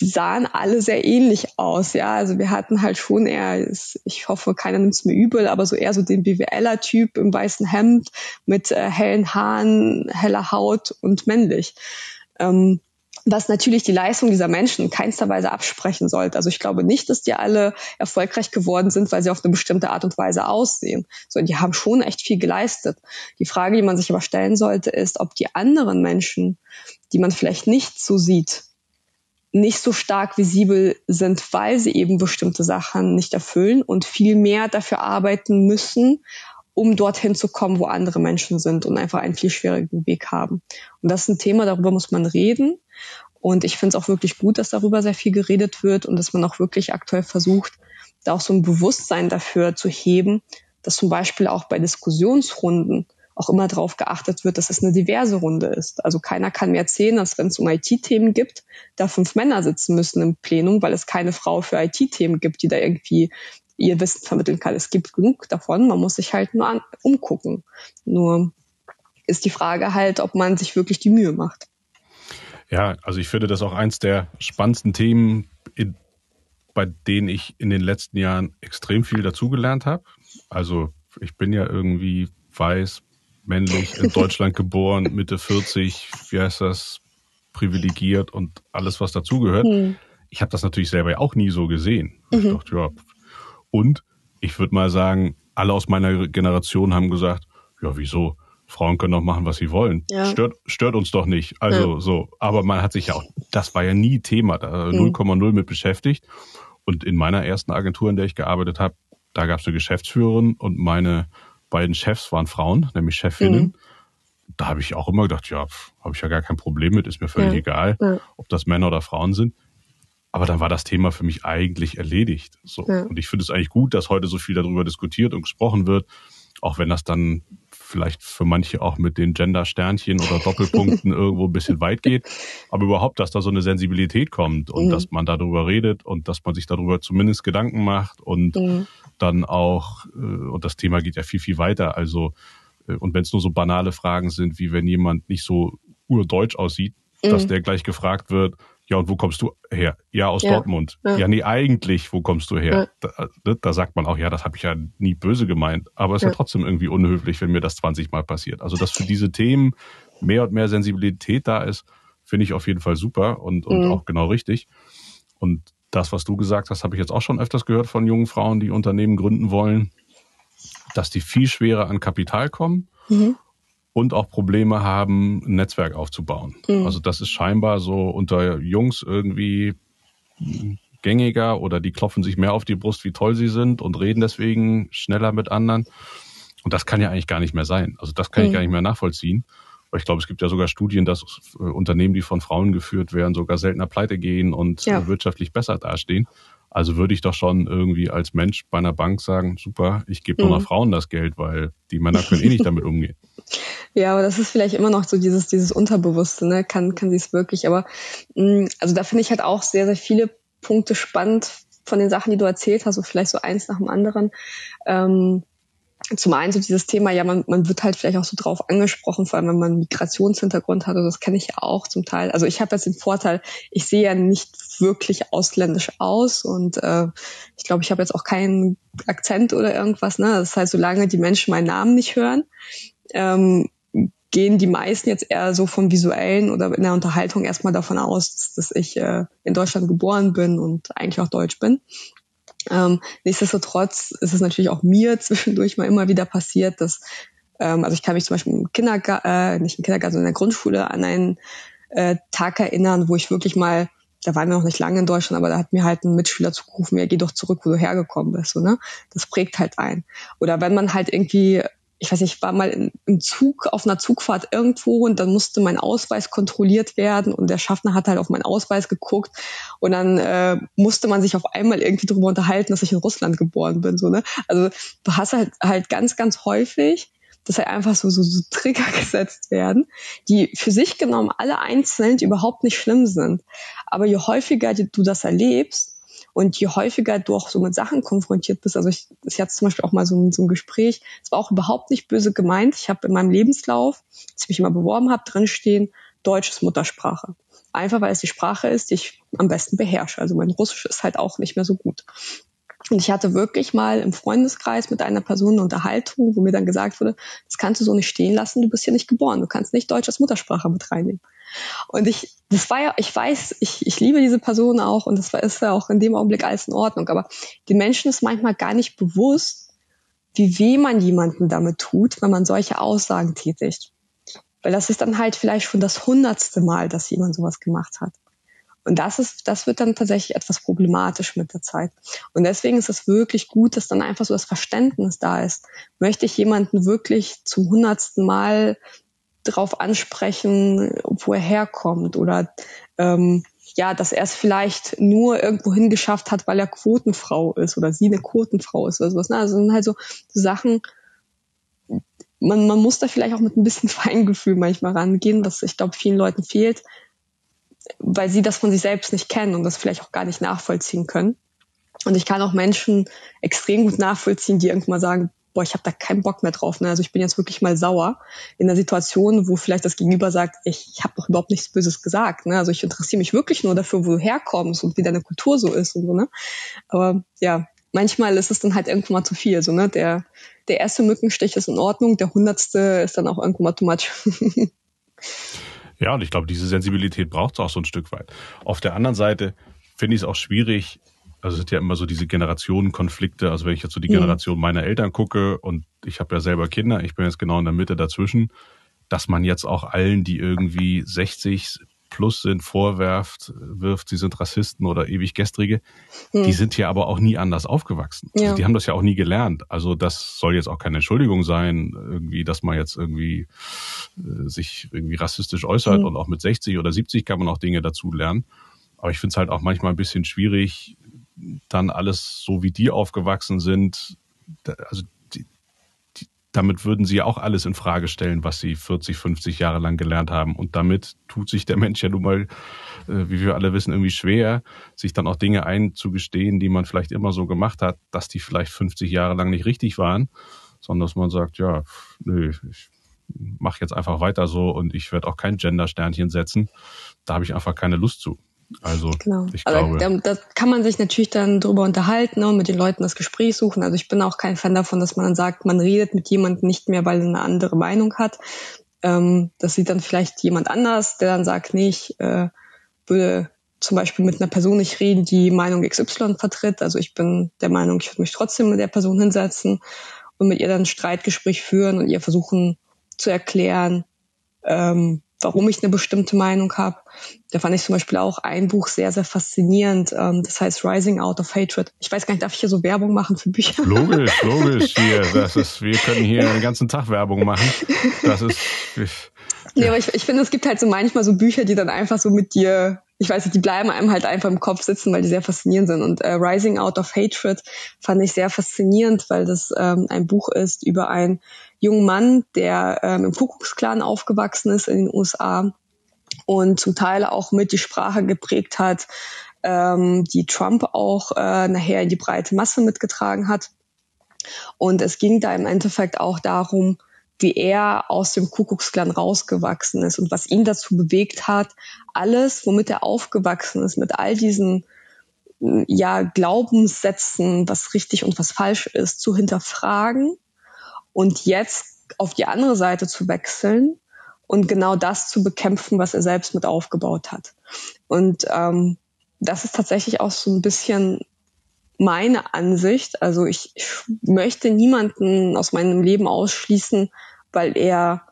die sahen alle sehr ähnlich aus. Ja, also wir hatten halt schon eher, ich hoffe, keiner nimmt es mir übel, aber so eher so den BWLer-Typ im weißen Hemd mit äh, hellen Haaren, heller Haut und männlich. Ähm, was natürlich die Leistung dieser Menschen in keinster Weise absprechen sollte. Also ich glaube nicht, dass die alle erfolgreich geworden sind, weil sie auf eine bestimmte Art und Weise aussehen, sondern die haben schon echt viel geleistet. Die Frage, die man sich aber stellen sollte, ist, ob die anderen Menschen, die man vielleicht nicht so sieht, nicht so stark visibel sind, weil sie eben bestimmte Sachen nicht erfüllen und viel mehr dafür arbeiten müssen, um dorthin zu kommen, wo andere Menschen sind und einfach einen viel schwierigen Weg haben. Und das ist ein Thema, darüber muss man reden. Und ich finde es auch wirklich gut, dass darüber sehr viel geredet wird und dass man auch wirklich aktuell versucht, da auch so ein Bewusstsein dafür zu heben, dass zum Beispiel auch bei Diskussionsrunden auch immer darauf geachtet wird, dass es eine diverse Runde ist. Also keiner kann mir erzählen, dass wenn es um IT-Themen gibt, da fünf Männer sitzen müssen im Plenum, weil es keine Frau für IT-Themen gibt, die da irgendwie ihr Wissen vermitteln kann. Es gibt genug davon, man muss sich halt nur an, umgucken. Nur ist die Frage halt, ob man sich wirklich die Mühe macht. Ja, also ich finde das auch eins der spannendsten Themen, in, bei denen ich in den letzten Jahren extrem viel dazugelernt habe. Also ich bin ja irgendwie weiß, männlich, in Deutschland geboren, *laughs* Mitte 40, wie heißt das, privilegiert und alles, was dazugehört. Hm. Ich habe das natürlich selber ja auch nie so gesehen. Mhm. Ich dachte, ja. Und ich würde mal sagen, alle aus meiner Generation haben gesagt, ja, wieso? Frauen können doch machen, was sie wollen. Ja. Stört, stört uns doch nicht. Also ja. so. Aber man hat sich ja auch, das war ja nie Thema, da 0,0 mhm. mit beschäftigt. Und in meiner ersten Agentur, in der ich gearbeitet habe, da gab es eine Geschäftsführerin und meine beiden Chefs waren Frauen, nämlich Chefinnen. Mhm. Da habe ich auch immer gedacht, ja, habe ich ja gar kein Problem mit, ist mir völlig ja. egal, ja. ob das Männer oder Frauen sind. Aber dann war das Thema für mich eigentlich erledigt. So. Ja. Und ich finde es eigentlich gut, dass heute so viel darüber diskutiert und gesprochen wird, auch wenn das dann vielleicht für manche auch mit den Gender-Sternchen oder Doppelpunkten *laughs* irgendwo ein bisschen weit geht. Aber überhaupt, dass da so eine Sensibilität kommt und mhm. dass man darüber redet und dass man sich darüber zumindest Gedanken macht und mhm. dann auch, äh, und das Thema geht ja viel, viel weiter. Also, äh, und wenn es nur so banale Fragen sind, wie wenn jemand nicht so urdeutsch aussieht, mhm. dass der gleich gefragt wird, ja, und wo kommst du her? Ja, aus ja. Dortmund. Ja. ja, nee, eigentlich, wo kommst du her? Ja. Da, ne, da, sagt man auch, ja, das habe ich ja nie böse gemeint, aber es ist ja. trotzdem irgendwie unhöflich, wenn mir das 20 Mal passiert. Also, dass für diese Themen mehr und mehr Sensibilität da ist, finde ich auf jeden Fall super und, und mhm. auch genau richtig. Und das, was du gesagt hast, habe ich jetzt auch schon öfters gehört von jungen Frauen, die Unternehmen gründen wollen, dass die viel schwerer an Kapital kommen. Mhm und auch Probleme haben, ein Netzwerk aufzubauen. Mhm. Also das ist scheinbar so unter Jungs irgendwie gängiger oder die klopfen sich mehr auf die Brust, wie toll sie sind und reden deswegen schneller mit anderen. Und das kann ja eigentlich gar nicht mehr sein. Also das kann mhm. ich gar nicht mehr nachvollziehen. Weil ich glaube, es gibt ja sogar Studien, dass äh, Unternehmen, die von Frauen geführt werden, sogar seltener pleite gehen und ja. wirtschaftlich besser dastehen. Also würde ich doch schon irgendwie als Mensch bei einer Bank sagen, super, ich gebe mhm. nur noch Frauen das Geld, weil die Männer können eh nicht damit umgehen. Ja, aber das ist vielleicht immer noch so dieses, dieses Unterbewusste, ne? Kann, kann sie es wirklich. Aber mh, mm, also da finde ich halt auch sehr, sehr viele Punkte spannend von den Sachen, die du erzählt hast, so vielleicht so eins nach dem anderen. Ähm, zum einen so dieses Thema, ja, man, man wird halt vielleicht auch so drauf angesprochen, vor allem wenn man einen Migrationshintergrund hat, und das kenne ich ja auch zum Teil. Also ich habe jetzt den Vorteil, ich sehe ja nicht wirklich ausländisch aus und äh, ich glaube, ich habe jetzt auch keinen Akzent oder irgendwas. Ne? Das heißt, solange die Menschen meinen Namen nicht hören, ähm, gehen die meisten jetzt eher so vom Visuellen oder in der Unterhaltung erstmal davon aus, dass, ich äh, in Deutschland geboren bin und eigentlich auch Deutsch bin. Ähm, nichtsdestotrotz ist es natürlich auch mir *laughs* zwischendurch mal immer wieder passiert, dass, ähm, also ich kann mich zum Beispiel im Kindergarten, äh, nicht im Kindergarten, sondern in der Grundschule an einen äh, Tag erinnern, wo ich wirklich mal, da waren wir noch nicht lange in Deutschland, aber da hat mir halt ein Mitschüler zugerufen, ja, geh doch zurück, wo du hergekommen bist, so, ne? Das prägt halt ein. Oder wenn man halt irgendwie ich weiß nicht, ich war mal im Zug auf einer Zugfahrt irgendwo und dann musste mein Ausweis kontrolliert werden und der Schaffner hat halt auf meinen Ausweis geguckt und dann äh, musste man sich auf einmal irgendwie darüber unterhalten, dass ich in Russland geboren bin. So, ne? Also du hast halt halt ganz, ganz häufig, dass halt einfach so, so, so Trigger *laughs* gesetzt werden, die für sich genommen alle einzeln überhaupt nicht schlimm sind. Aber je häufiger du das erlebst, und je häufiger du auch so mit Sachen konfrontiert bist, also ich, ich hatte zum Beispiel auch mal so ein, so ein Gespräch, es war auch überhaupt nicht böse gemeint. Ich habe in meinem Lebenslauf, als ich mich immer beworben habe, drinstehen, Deutsch ist Muttersprache. Einfach weil es die Sprache ist, die ich am besten beherrsche. Also mein Russisch ist halt auch nicht mehr so gut. Und ich hatte wirklich mal im Freundeskreis mit einer Person eine Unterhaltung, wo mir dann gesagt wurde, das kannst du so nicht stehen lassen, du bist hier nicht geboren, du kannst nicht Deutsch als Muttersprache mit reinnehmen. Und ich, das war ja, ich weiß, ich, ich liebe diese Person auch und das war, ist ja auch in dem Augenblick alles in Ordnung, aber den Menschen ist manchmal gar nicht bewusst, wie weh man jemanden damit tut, wenn man solche Aussagen tätigt. Weil das ist dann halt vielleicht schon das hundertste Mal, dass jemand sowas gemacht hat. Und das ist, das wird dann tatsächlich etwas problematisch mit der Zeit. Und deswegen ist es wirklich gut, dass dann einfach so das Verständnis da ist. Möchte ich jemanden wirklich zum hundertsten Mal darauf ansprechen, wo er herkommt oder ähm, ja, dass er es vielleicht nur irgendwo hingeschafft hat, weil er Quotenfrau ist oder sie eine Quotenfrau ist oder sowas. Ne? Also sind halt so, so Sachen, man, man muss da vielleicht auch mit ein bisschen *laughs* Feingefühl manchmal rangehen, was ich glaube vielen Leuten fehlt, weil sie das von sich selbst nicht kennen und das vielleicht auch gar nicht nachvollziehen können. Und ich kann auch Menschen extrem gut nachvollziehen, die irgendwann mal sagen, boah, ich habe da keinen Bock mehr drauf. Ne? Also ich bin jetzt wirklich mal sauer in der Situation, wo vielleicht das Gegenüber sagt, ich, ich habe doch überhaupt nichts Böses gesagt. Ne? Also ich interessiere mich wirklich nur dafür, wo du herkommst und wie deine Kultur so ist und so. Ne? Aber ja, manchmal ist es dann halt irgendwann mal zu viel. So, ne? der, der erste Mückenstich ist in Ordnung, der hundertste ist dann auch irgendwann mal too much. *laughs* ja, und ich glaube, diese Sensibilität braucht es auch so ein Stück weit. Auf der anderen Seite finde ich es auch schwierig, also es sind ja immer so diese Generationenkonflikte. Also wenn ich jetzt so die Generation meiner Eltern gucke und ich habe ja selber Kinder, ich bin jetzt genau in der Mitte dazwischen, dass man jetzt auch allen, die irgendwie 60 plus sind, vorwerft, wirft, sie sind Rassisten oder ewig Gestrige, mhm. die sind ja aber auch nie anders aufgewachsen. Also ja. Also die haben das ja auch nie gelernt. Also das soll jetzt auch keine Entschuldigung sein, irgendwie, dass man jetzt irgendwie äh, sich irgendwie rassistisch äußert mhm. und auch mit 60 oder 70 kann man auch Dinge dazu lernen. Aber ich finde es halt auch manchmal ein bisschen schwierig, dann alles so wie die aufgewachsen sind, also die, die, damit würden sie ja auch alles in Frage stellen, was sie 40, 50 Jahre lang gelernt haben. Und damit tut sich der Mensch ja nun mal, äh, wie wir alle wissen, irgendwie schwer, sich dann auch Dinge einzugestehen, die man vielleicht immer so gemacht hat, dass die vielleicht 50 Jahre lang nicht richtig waren, sondern dass man sagt, ja, nö, ich mache jetzt einfach weiter so und ich werde auch kein Gender-Sternchen setzen. Da habe ich einfach keine Lust zu. Also genau. ich Aber glaube, da, da kann man sich natürlich dann drüber unterhalten ne, und mit den Leuten das Gespräch suchen. Also ich bin auch kein Fan davon, dass man dann sagt, man redet mit jemandem nicht mehr, weil er eine andere Meinung hat. Ähm, das sieht dann vielleicht jemand anders, der dann sagt, nee, ich äh, würde zum Beispiel mit einer Person nicht reden, die Meinung XY vertritt. Also ich bin der Meinung, ich würde mich trotzdem mit der Person hinsetzen und mit ihr dann ein Streitgespräch führen und ihr versuchen zu erklären, ähm, warum ich eine bestimmte Meinung habe. Da fand ich zum Beispiel auch ein Buch sehr, sehr faszinierend. Ähm, das heißt Rising Out of Hatred. Ich weiß gar nicht, darf ich hier so Werbung machen für Bücher? *laughs* Logisch, logisch. Hier, das ist, wir können hier den ganzen Tag Werbung machen. Das ist. Nee, aber ich, ich finde, es gibt halt so manchmal so Bücher, die dann einfach so mit dir ich weiß nicht, die bleiben einem halt einfach im Kopf sitzen, weil die sehr faszinierend sind. Und äh, Rising Out of Hatred fand ich sehr faszinierend, weil das ähm, ein Buch ist über einen jungen Mann, der ähm, im Kuckucksklan aufgewachsen ist in den USA und zum Teil auch mit die Sprache geprägt hat, ähm, die Trump auch äh, nachher in die breite Masse mitgetragen hat. Und es ging da im Endeffekt auch darum, wie er aus dem Kuckucksklan rausgewachsen ist und was ihn dazu bewegt hat, alles, womit er aufgewachsen ist, mit all diesen ja, Glaubenssätzen, was richtig und was falsch ist, zu hinterfragen und jetzt auf die andere Seite zu wechseln und genau das zu bekämpfen, was er selbst mit aufgebaut hat. Und ähm, das ist tatsächlich auch so ein bisschen meine Ansicht. Also ich, ich möchte niemanden aus meinem Leben ausschließen, weil er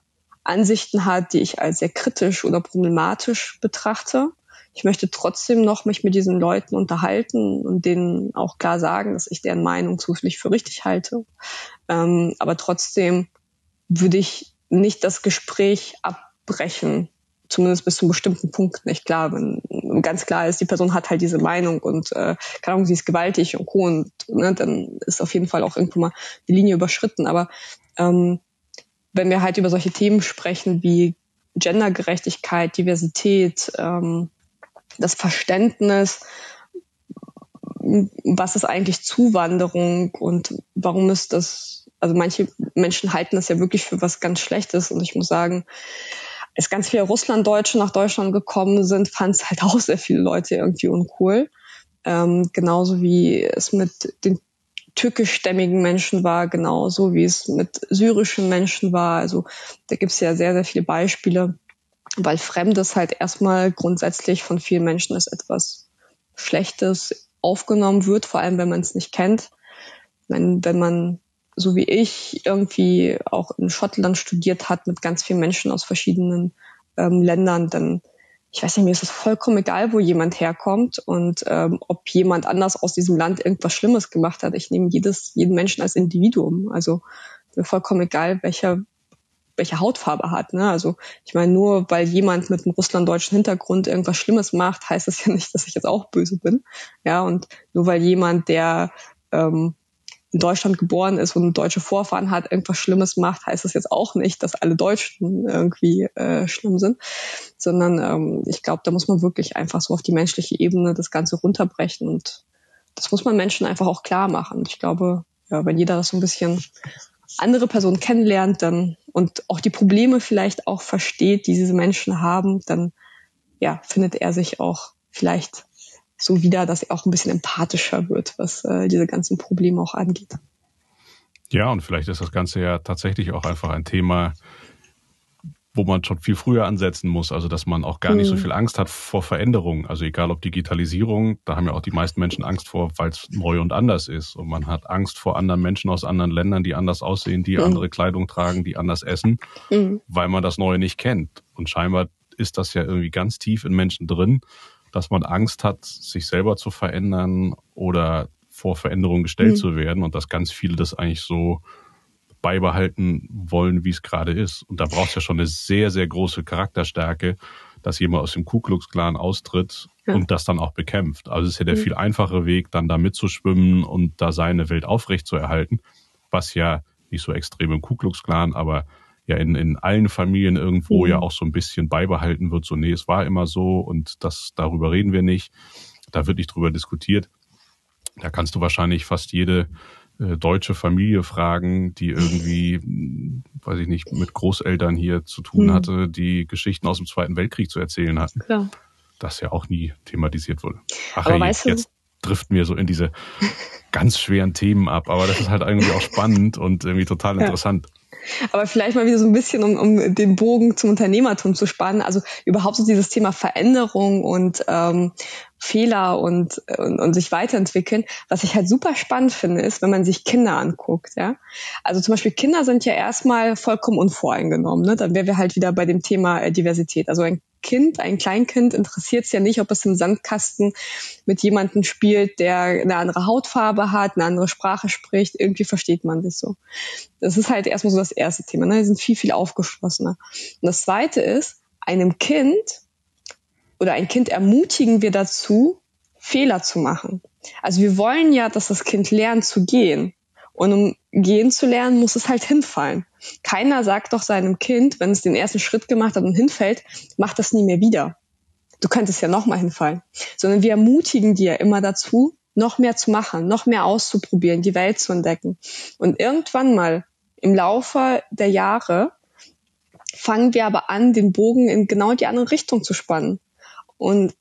Ansichten hat, die ich als sehr kritisch oder problematisch betrachte. Ich möchte trotzdem noch mich mit diesen Leuten unterhalten und denen auch klar sagen, dass ich deren Meinung zufällig für richtig halte. Ähm, aber trotzdem würde ich nicht das Gespräch abbrechen, zumindest bis zu einem bestimmten Punkt nicht klar. Wenn ganz klar ist, die Person hat halt diese Meinung und äh, keine Ahnung, sie ist gewaltig und co. Und ne, dann ist auf jeden Fall auch irgendwo mal die Linie überschritten. Aber ähm, wenn wir halt über solche Themen sprechen wie Gendergerechtigkeit, Diversität, ähm, das Verständnis, was ist eigentlich Zuwanderung und warum ist das, also manche Menschen halten das ja wirklich für was ganz Schlechtes und ich muss sagen, als ganz viele Russlanddeutsche nach Deutschland gekommen sind, fanden es halt *laughs* auch sehr viele Leute irgendwie uncool. Ähm, genauso wie es mit den türkischstämmigen Menschen war, genauso wie es mit syrischen Menschen war. Also da gibt es ja sehr, sehr viele Beispiele, weil Fremdes halt erstmal grundsätzlich von vielen Menschen als etwas Schlechtes aufgenommen wird, vor allem wenn man es nicht kennt. Wenn, wenn man so wie ich irgendwie auch in Schottland studiert hat mit ganz vielen Menschen aus verschiedenen ähm, Ländern, dann ich weiß nicht, mir ist es vollkommen egal, wo jemand herkommt und ähm, ob jemand anders aus diesem Land irgendwas Schlimmes gemacht hat. Ich nehme jedes, jeden Menschen als Individuum. Also mir vollkommen egal, welcher welche Hautfarbe hat. Ne? Also ich meine, nur weil jemand mit einem russlanddeutschen Hintergrund irgendwas Schlimmes macht, heißt das ja nicht, dass ich jetzt auch böse bin. Ja, und nur weil jemand, der ähm, in Deutschland geboren ist und deutsche Vorfahren hat, irgendwas Schlimmes macht, heißt das jetzt auch nicht, dass alle Deutschen irgendwie äh, schlimm sind, sondern ähm, ich glaube, da muss man wirklich einfach so auf die menschliche Ebene das Ganze runterbrechen und das muss man Menschen einfach auch klar machen. Ich glaube, ja, wenn jeder das so ein bisschen andere Personen kennenlernt dann und auch die Probleme vielleicht auch versteht, die diese Menschen haben, dann ja, findet er sich auch vielleicht so wieder, dass er auch ein bisschen empathischer wird, was äh, diese ganzen Probleme auch angeht. Ja, und vielleicht ist das Ganze ja tatsächlich auch einfach ein Thema, wo man schon viel früher ansetzen muss, also dass man auch gar nicht so mhm. viel Angst hat vor Veränderungen. Also egal ob Digitalisierung, da haben ja auch die meisten Menschen Angst vor, weil es neu und anders ist. Und man hat Angst vor anderen Menschen aus anderen Ländern, die anders aussehen, die mhm. andere Kleidung tragen, die anders essen, mhm. weil man das Neue nicht kennt. Und scheinbar ist das ja irgendwie ganz tief in Menschen drin, dass man Angst hat, sich selber zu verändern oder vor Veränderungen gestellt mhm. zu werden und dass ganz viele das eigentlich so beibehalten wollen, wie es gerade ist. Und da braucht es ja schon eine sehr, sehr große Charakterstärke, dass jemand aus dem Ku Klux Klan austritt ja. und das dann auch bekämpft. Also es ist ja der mhm. viel einfachere Weg, dann da mitzuschwimmen und da seine Welt aufrecht zu erhalten, was ja nicht so extrem im Ku Klux Klan, aber ja in, in allen Familien irgendwo mhm. ja auch so ein bisschen beibehalten wird. So, nee, es war immer so und das, darüber reden wir nicht. Da wird nicht drüber diskutiert. Da kannst du wahrscheinlich fast jede äh, deutsche Familie fragen, die irgendwie, weiß ich nicht, mit Großeltern hier zu tun hm. hatte, die Geschichten aus dem Zweiten Weltkrieg zu erzählen hatten. Klar. Das ja auch nie thematisiert wurde. Ach aber hey, jetzt driften wir so in diese *laughs* ganz schweren Themen ab, aber das ist halt irgendwie auch spannend und irgendwie total interessant. Aber vielleicht mal wieder so ein bisschen, um, um den Bogen zum Unternehmertum zu spannen. Also überhaupt so dieses Thema Veränderung und ähm, Fehler und, und, und sich weiterentwickeln. Was ich halt super spannend finde, ist, wenn man sich Kinder anguckt. Ja? Also zum Beispiel Kinder sind ja erstmal vollkommen unvoreingenommen. Ne? Dann wären wir halt wieder bei dem Thema äh, Diversität. Also ein Kind, ein Kleinkind interessiert es ja nicht, ob es im Sandkasten mit jemandem spielt, der eine andere Hautfarbe hat, eine andere Sprache spricht. Irgendwie versteht man sich so. Das ist halt erstmal so das erste Thema. Ne? Die sind viel, viel aufgeschlossener. Und das zweite ist, einem Kind oder ein Kind ermutigen wir dazu, Fehler zu machen. Also wir wollen ja, dass das Kind lernt zu gehen. Und um gehen zu lernen, muss es halt hinfallen. Keiner sagt doch seinem Kind, wenn es den ersten Schritt gemacht hat und hinfällt, mach das nie mehr wieder. Du könntest ja nochmal hinfallen. Sondern wir ermutigen ja immer dazu, noch mehr zu machen, noch mehr auszuprobieren, die Welt zu entdecken. Und irgendwann mal im Laufe der Jahre fangen wir aber an, den Bogen in genau die andere Richtung zu spannen. Und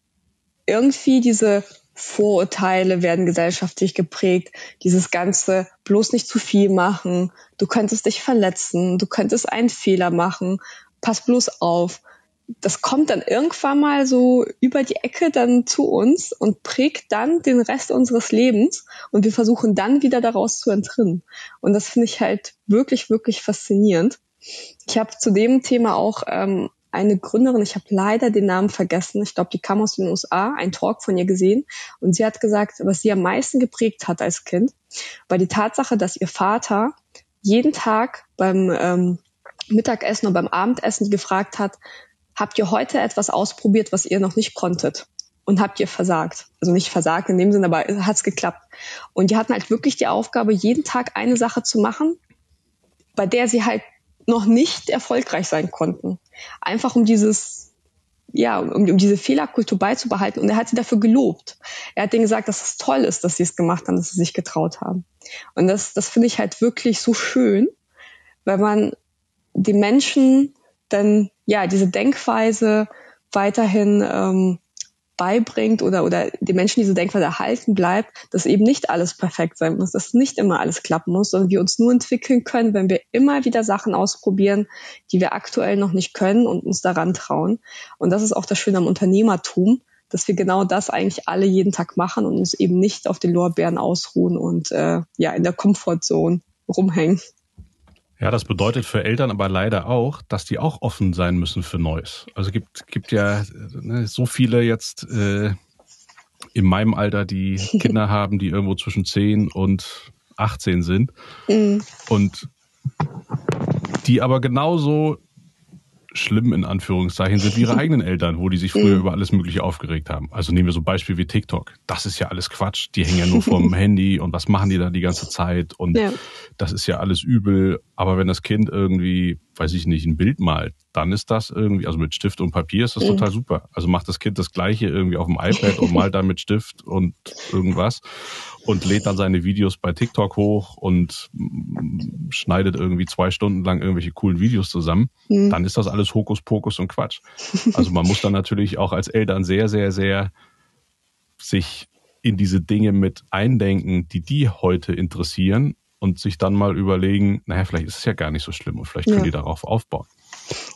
irgendwie diese Vorurteile werden gesellschaftlich geprägt. Dieses ganze bloß nicht zu viel machen. Du könntest dich verletzen. Du könntest einen Fehler machen. Pass bloß auf. Das kommt dann irgendwann mal so über die Ecke dann zu uns und prägt dann den Rest unseres Lebens und wir versuchen dann wieder daraus zu entrinnen. Und das finde ich halt wirklich, wirklich faszinierend. Ich habe zu dem Thema auch ähm, eine Gründerin, ich habe leider den Namen vergessen, ich glaube, die kam aus den USA, ein Talk von ihr gesehen und sie hat gesagt, was sie am meisten geprägt hat als Kind, war die Tatsache, dass ihr Vater jeden Tag beim ähm, Mittagessen oder beim Abendessen gefragt hat, habt ihr heute etwas ausprobiert, was ihr noch nicht konntet? Und habt ihr versagt? Also nicht versagt in dem Sinne, aber hat's geklappt. Und die hatten halt wirklich die Aufgabe, jeden Tag eine Sache zu machen, bei der sie halt noch nicht erfolgreich sein konnten. Einfach um dieses, ja, um, um diese Fehlerkultur beizubehalten. Und er hat sie dafür gelobt. Er hat denen gesagt, dass es toll ist, dass sie es gemacht haben, dass sie sich getraut haben. Und das, das finde ich halt wirklich so schön, weil man den Menschen dann, ja, diese Denkweise weiterhin ähm, beibringt oder, oder die Menschen diese Denkweise erhalten bleibt, dass eben nicht alles perfekt sein muss, dass nicht immer alles klappen muss, sondern wir uns nur entwickeln können, wenn wir immer wieder Sachen ausprobieren, die wir aktuell noch nicht können und uns daran trauen. Und das ist auch das Schöne am Unternehmertum, dass wir genau das eigentlich alle jeden Tag machen und uns eben nicht auf den Lorbeeren ausruhen und äh, ja in der Komfortzone rumhängen. Ja, das bedeutet für Eltern aber leider auch, dass die auch offen sein müssen für Neues. Also gibt gibt ja ne, so viele jetzt äh, in meinem Alter, die *laughs* Kinder haben, die irgendwo zwischen 10 und 18 sind. Mhm. Und die aber genauso schlimm in Anführungszeichen sind wie ihre *laughs* eigenen Eltern, wo die sich früher über alles Mögliche aufgeregt haben. Also nehmen wir so ein Beispiel wie TikTok. Das ist ja alles Quatsch. Die hängen ja nur *laughs* vom Handy und was machen die da die ganze Zeit? Und ja. das ist ja alles übel. Aber wenn das Kind irgendwie, weiß ich nicht, ein Bild malt, dann ist das irgendwie, also mit Stift und Papier ist das mhm. total super. Also macht das Kind das Gleiche irgendwie auf dem iPad und malt dann mit Stift und irgendwas und lädt dann seine Videos bei TikTok hoch und schneidet irgendwie zwei Stunden lang irgendwelche coolen Videos zusammen, mhm. dann ist das alles Hokuspokus und Quatsch. Also man muss dann natürlich auch als Eltern sehr, sehr, sehr sich in diese Dinge mit eindenken, die die heute interessieren und sich dann mal überlegen, naja, vielleicht ist es ja gar nicht so schlimm und vielleicht können ja. die darauf aufbauen.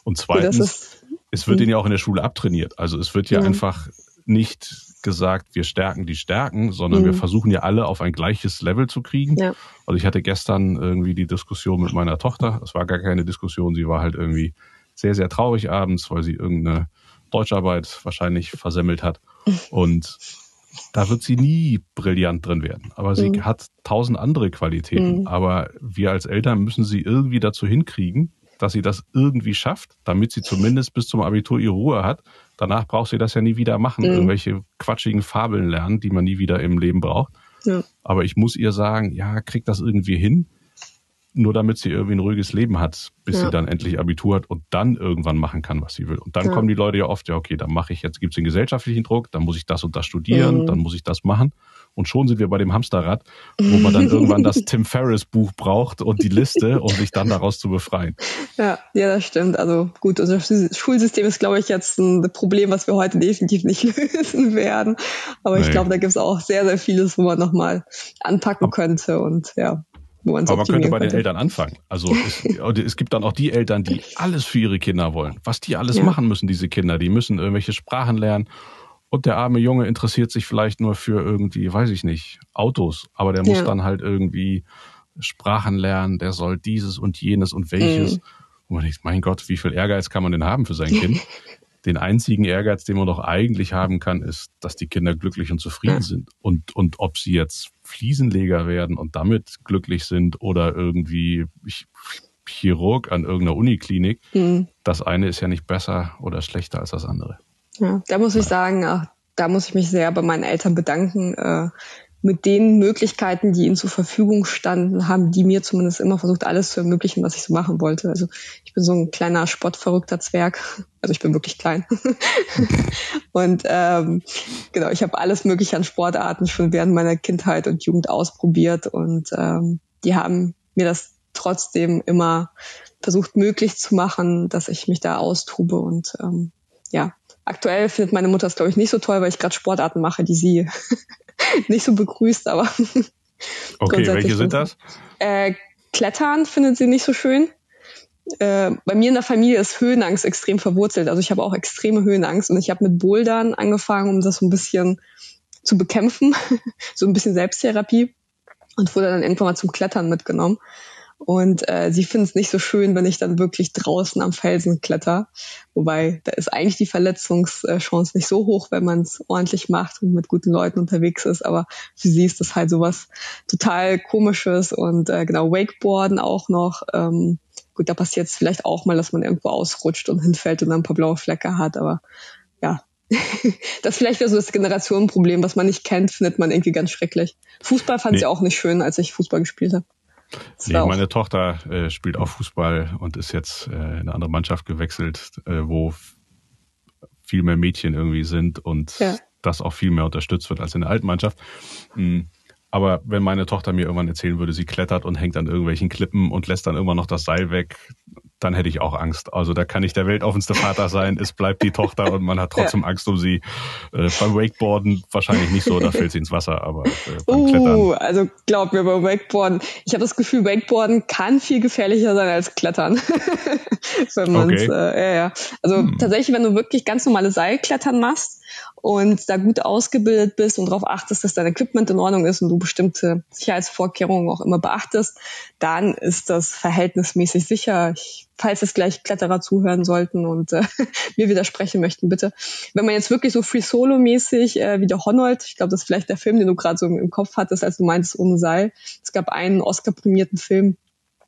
Und zweitens, es wird mhm. ihnen ja auch in der Schule abtrainiert. Also es wird ja, ja. einfach nicht gesagt, wir stärken die Stärken, sondern mhm. wir versuchen ja alle auf ein gleiches Level zu kriegen. Ja. Also ich hatte gestern irgendwie die Diskussion mit meiner Tochter. Es war gar keine Diskussion, sie war halt irgendwie sehr, sehr traurig abends, weil sie irgendeine Deutscharbeit wahrscheinlich versemmelt hat. Und da wird sie nie brillant drin werden. Aber sie mhm. hat tausend andere Qualitäten. Mhm. Aber wir als Eltern müssen sie irgendwie dazu hinkriegen, dass sie das irgendwie schafft, damit sie zumindest bis zum Abitur ihre Ruhe hat. Danach braucht sie das ja nie wieder machen, mhm. irgendwelche quatschigen Fabeln lernen, die man nie wieder im Leben braucht. Ja. Aber ich muss ihr sagen, ja, krieg das irgendwie hin nur damit sie irgendwie ein ruhiges Leben hat, bis ja. sie dann endlich Abitur hat und dann irgendwann machen kann, was sie will. Und dann ja. kommen die Leute ja oft, ja, okay, dann mache ich jetzt, gibt es den gesellschaftlichen Druck, dann muss ich das und das studieren, mhm. dann muss ich das machen. Und schon sind wir bei dem Hamsterrad, wo man dann *laughs* irgendwann das Tim Ferriss Buch braucht und die Liste, um sich dann daraus zu befreien. Ja, ja, das stimmt. Also gut, unser Schulsystem ist, glaube ich, jetzt ein Problem, was wir heute definitiv nicht *laughs* lösen werden. Aber nee. ich glaube, da gibt es auch sehr, sehr vieles, wo man nochmal anpacken könnte und ja. Aber man könnte bei den Eltern anfangen. Also *laughs* es, es, gibt dann auch die Eltern, die alles für ihre Kinder wollen. Was die alles ja. machen müssen, diese Kinder. Die müssen irgendwelche Sprachen lernen. Und der arme Junge interessiert sich vielleicht nur für irgendwie, weiß ich nicht, Autos. Aber der muss ja. dann halt irgendwie Sprachen lernen. Der soll dieses und jenes und welches. Mhm. Und man denkt, mein Gott, wie viel Ehrgeiz kann man denn haben für sein Kind? *laughs* den einzigen Ehrgeiz, den man doch eigentlich haben kann, ist, dass die Kinder glücklich und zufrieden ja. sind. Und, und ob sie jetzt Fliesenleger werden und damit glücklich sind oder irgendwie Chirurg an irgendeiner Uniklinik, mhm. das eine ist ja nicht besser oder schlechter als das andere. Ja, da muss ich sagen, ach, da muss ich mich sehr bei meinen Eltern bedanken. Mit den Möglichkeiten, die ihnen zur Verfügung standen, haben die mir zumindest immer versucht, alles zu ermöglichen, was ich so machen wollte. Also ich bin so ein kleiner sportverrückter Zwerg. Also ich bin wirklich klein. *laughs* und ähm, genau, ich habe alles Mögliche an Sportarten schon während meiner Kindheit und Jugend ausprobiert und ähm, die haben mir das trotzdem immer versucht möglich zu machen, dass ich mich da austobe und ähm, ja, aktuell findet meine Mutter es glaube ich nicht so toll, weil ich gerade Sportarten mache, die sie nicht so begrüßt, aber. *laughs* okay, welche sind das? Äh, Klettern findet sie nicht so schön. Äh, bei mir in der Familie ist Höhenangst extrem verwurzelt. Also ich habe auch extreme Höhenangst und ich habe mit Bouldern angefangen, um das so ein bisschen zu bekämpfen, *laughs* so ein bisschen Selbsttherapie und wurde dann irgendwann mal zum Klettern mitgenommen. Und äh, sie finden es nicht so schön, wenn ich dann wirklich draußen am Felsen kletter. Wobei, da ist eigentlich die Verletzungschance nicht so hoch, wenn man es ordentlich macht und mit guten Leuten unterwegs ist. Aber für sie ist das halt sowas total komisches. Und äh, genau, Wakeboarden auch noch. Ähm, gut, da passiert es vielleicht auch mal, dass man irgendwo ausrutscht und hinfällt und dann ein paar blaue Flecke hat. Aber ja, *laughs* das ist vielleicht so das Generationenproblem, was man nicht kennt, findet man irgendwie ganz schrecklich. Fußball fand nee. ich auch nicht schön, als ich Fußball gespielt habe. Nee, meine Tochter äh, spielt auch Fußball und ist jetzt äh, in eine andere Mannschaft gewechselt, äh, wo viel mehr Mädchen irgendwie sind und ja. das auch viel mehr unterstützt wird als in der alten Mannschaft. Mhm. Aber wenn meine Tochter mir irgendwann erzählen würde, sie klettert und hängt an irgendwelchen Klippen und lässt dann irgendwann noch das Seil weg, dann hätte ich auch Angst. Also da kann ich der weltoffenste Vater sein, es bleibt die Tochter und man hat trotzdem ja. Angst um sie. Äh, beim Wakeboarden wahrscheinlich nicht so, da fällt sie ins Wasser, aber äh, beim uh, Klettern. Also glaub mir, beim Wakeboarden, ich habe das Gefühl, Wakeboarden kann viel gefährlicher sein als Klettern. *laughs* wenn man's, okay. äh, ja, ja. Also hm. tatsächlich, wenn du wirklich ganz normale Seilklettern machst, und da gut ausgebildet bist und darauf achtest, dass dein Equipment in Ordnung ist und du bestimmte Sicherheitsvorkehrungen auch immer beachtest, dann ist das verhältnismäßig sicher. Ich, falls es gleich Kletterer zuhören sollten und äh, *laughs* mir widersprechen möchten, bitte. Wenn man jetzt wirklich so Free Solo-mäßig äh, wie der Honold, ich glaube, das ist vielleicht der Film, den du gerade so im, im Kopf hattest, als du meintest ohne Seil. Es gab einen Oscar-prämierten Film,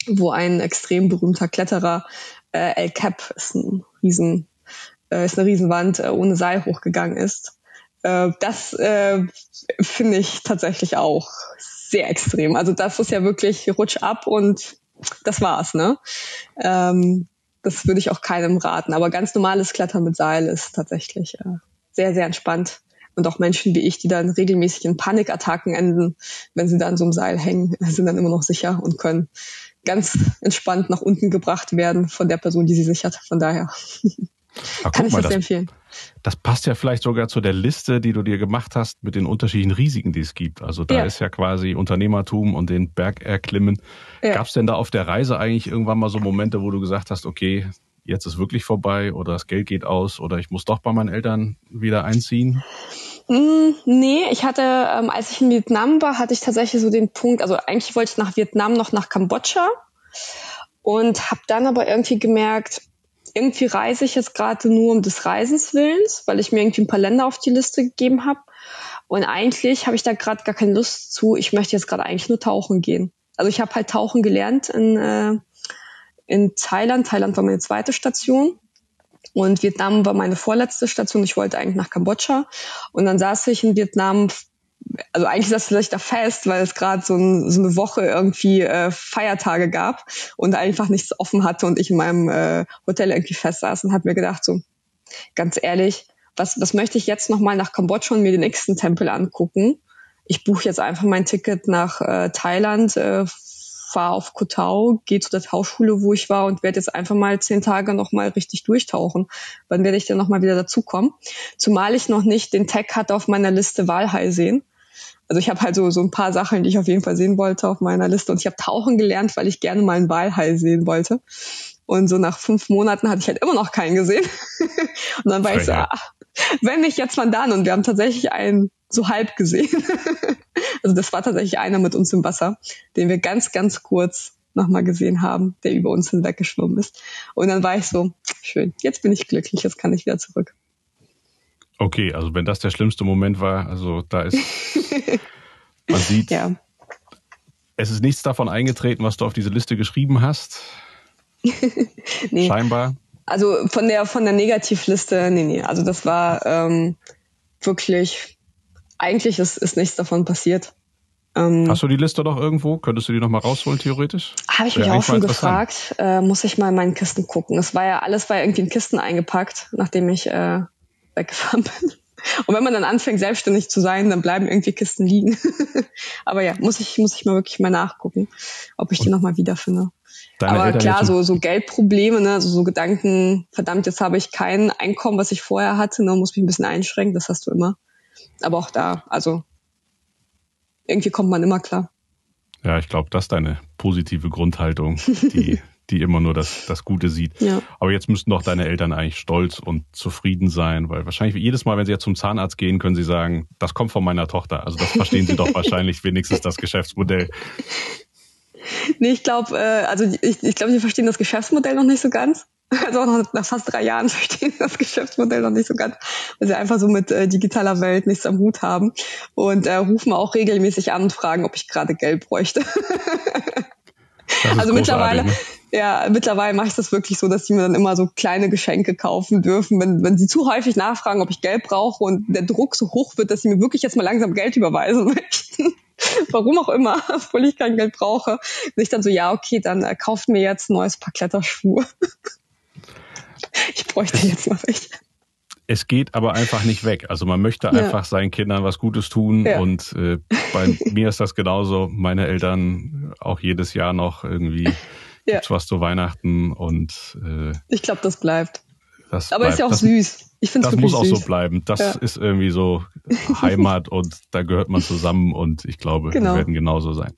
wo ein extrem berühmter Kletterer, äh, El Cap ist ein riesen, äh, ist eine Riesenwand, äh, ohne Seil hochgegangen ist. Äh, das äh, finde ich tatsächlich auch sehr extrem. Also das ist ja wirklich Rutsch ab und das war's, ne? Ähm, das würde ich auch keinem raten. Aber ganz normales Klettern mit Seil ist tatsächlich äh, sehr, sehr entspannt. Und auch Menschen wie ich, die dann regelmäßig in Panikattacken enden, wenn sie da an so einem Seil hängen, *laughs* sind dann immer noch sicher und können ganz entspannt nach unten gebracht werden von der Person, die sie sichert. Von daher. *laughs* Ach, Kann ich mal, das, das empfehlen. Das passt ja vielleicht sogar zu der Liste, die du dir gemacht hast mit den unterschiedlichen Risiken, die es gibt. Also da ja. ist ja quasi Unternehmertum und den Berg erklimmen. Ja. Gab es denn da auf der Reise eigentlich irgendwann mal so Momente, wo du gesagt hast, okay, jetzt ist wirklich vorbei oder das Geld geht aus oder ich muss doch bei meinen Eltern wieder einziehen? Mm, nee, ich hatte, ähm, als ich in Vietnam war, hatte ich tatsächlich so den Punkt, also eigentlich wollte ich nach Vietnam noch nach Kambodscha und habe dann aber irgendwie gemerkt, irgendwie reise ich jetzt gerade nur um des Reisens willens, weil ich mir irgendwie ein paar Länder auf die Liste gegeben habe. Und eigentlich habe ich da gerade gar keine Lust zu. Ich möchte jetzt gerade eigentlich nur tauchen gehen. Also ich habe halt tauchen gelernt in, äh, in Thailand. Thailand war meine zweite Station. Und Vietnam war meine vorletzte Station. Ich wollte eigentlich nach Kambodscha. Und dann saß ich in Vietnam also eigentlich saß ich da fest, weil es gerade so, ein, so, eine Woche irgendwie äh, Feiertage gab und einfach nichts offen hatte und ich in meinem äh, Hotel irgendwie fest saß und habe mir gedacht, so ganz ehrlich, was, was möchte ich jetzt nochmal nach Kambodscha und mir den nächsten Tempel angucken? Ich buche jetzt einfach mein Ticket nach äh, Thailand, äh, fahre auf Koh gehe zu der Tauchschule, wo ich war und werde jetzt einfach mal zehn Tage nochmal richtig durchtauchen. Wann werde ich dann nochmal wieder dazukommen? Zumal ich noch nicht den Tag hatte auf meiner Liste Walhai sehen. Also ich habe halt so, so ein paar Sachen, die ich auf jeden Fall sehen wollte auf meiner Liste. Und ich habe tauchen gelernt, weil ich gerne mal einen Walhai sehen wollte. Und so nach fünf Monaten hatte ich halt immer noch keinen gesehen. *laughs* und dann war ich so, ach, wenn nicht jetzt wann dann. Und wir haben tatsächlich einen so halb gesehen. *laughs* also das war tatsächlich einer mit uns im Wasser, den wir ganz, ganz kurz nochmal gesehen haben, der über uns hinweggeschwommen ist. Und dann war ich so, schön, jetzt bin ich glücklich, jetzt kann ich wieder zurück. Okay, also wenn das der schlimmste Moment war, also da ist, *laughs* man sieht, ja. es ist nichts davon eingetreten, was du auf diese Liste geschrieben hast. *laughs* nee. Scheinbar. Also von der von der Negativliste, nee, nee. Also das war ähm, wirklich, eigentlich ist, ist nichts davon passiert. Ähm, Hast du die Liste doch irgendwo? Könntest du die noch mal rausholen, theoretisch? Habe ich mich auch schon gefragt. Äh, muss ich mal in meinen Kisten gucken. Es war ja alles war ja irgendwie in Kisten eingepackt, nachdem ich äh, weggefahren bin. Und wenn man dann anfängt, selbstständig zu sein, dann bleiben irgendwie Kisten liegen. *laughs* Aber ja, muss ich, muss ich mal wirklich mal nachgucken, ob ich die nochmal wiederfinde. Aber Eltern klar, so, so Geldprobleme, ne, also so Gedanken, verdammt, jetzt habe ich kein Einkommen, was ich vorher hatte, ne, muss mich ein bisschen einschränken, das hast du immer. Aber auch da, also irgendwie kommt man immer klar. Ja, ich glaube, das ist deine positive Grundhaltung, die *laughs* die immer nur das, das Gute sieht. Ja. Aber jetzt müssten doch deine Eltern eigentlich stolz und zufrieden sein, weil wahrscheinlich jedes Mal, wenn sie jetzt zum Zahnarzt gehen, können sie sagen, das kommt von meiner Tochter. Also das verstehen sie doch *laughs* wahrscheinlich wenigstens das Geschäftsmodell. Nee, ich glaube, äh, also ich, ich glaube, sie verstehen das Geschäftsmodell noch nicht so ganz. Also auch noch nach fast drei Jahren *laughs* verstehen das Geschäftsmodell noch nicht so ganz, weil sie einfach so mit äh, digitaler Welt nichts am Hut haben und äh, rufen auch regelmäßig an und fragen, ob ich gerade Geld bräuchte. *laughs* also mittlerweile, ne? Ja, mittlerweile mache ich das wirklich so, dass sie mir dann immer so kleine Geschenke kaufen dürfen, wenn, wenn sie zu häufig nachfragen, ob ich Geld brauche und der Druck so hoch wird, dass sie mir wirklich jetzt mal langsam Geld überweisen *laughs* möchten. Warum auch immer, *laughs* obwohl ich kein Geld brauche. Und ich dann so, ja, okay, dann äh, kauft mir jetzt ein neues Paar Kletterschuhe. *laughs* ich bräuchte jetzt mal welche es geht aber einfach nicht weg. Also man möchte ja. einfach seinen Kindern was Gutes tun ja. und äh, bei mir ist das genauso. Meine Eltern auch jedes Jahr noch irgendwie ja. was zu Weihnachten und äh, ich glaube, das bleibt. Das aber bleibt. ist ja auch das, süß. Ich finde Das muss auch süß. so bleiben. Das ja. ist irgendwie so *laughs* Heimat und da gehört man zusammen und ich glaube, genau. wir werden genauso sein.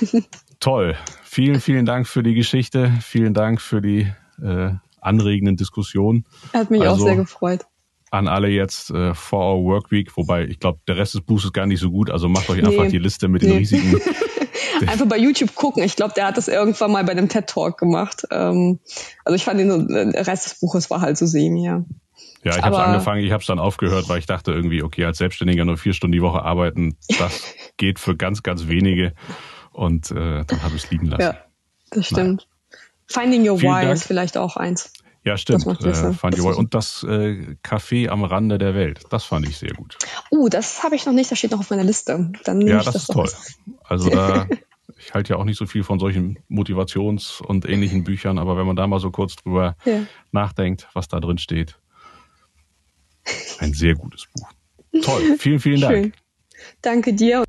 *laughs* Toll. Vielen, vielen Dank für die Geschichte. Vielen Dank für die äh, anregenden Diskussionen. Hat mich also, auch sehr gefreut an alle jetzt äh, for our work week, wobei ich glaube, der Rest des Buches ist gar nicht so gut, also macht euch einfach nee. die Liste mit den nee. *laughs* Einfach bei YouTube gucken. Ich glaube, der hat das irgendwann mal bei einem TED Talk gemacht. Ähm, also ich fand den, der Rest des Buches war halt so semi, ja. Ja, ich habe es angefangen, ich habe es dann aufgehört, weil ich dachte irgendwie, okay, als Selbstständiger nur vier Stunden die Woche arbeiten, das *laughs* geht für ganz, ganz wenige. Und äh, dann habe ich es liegen lassen. Ja. Das stimmt. Nein. Finding Your Why ist vielleicht auch eins. Ja, stimmt. Äh, fand ich Und das äh, Café am Rande der Welt, das fand ich sehr gut. Uh, das habe ich noch nicht, das steht noch auf meiner Liste. Dann ja, das, das ist toll. Also da, *laughs* ich halte ja auch nicht so viel von solchen Motivations- und ähnlichen Büchern, aber wenn man da mal so kurz drüber ja. nachdenkt, was da drin steht, ein sehr gutes Buch. Toll, vielen, vielen Dank. Schön. Danke dir.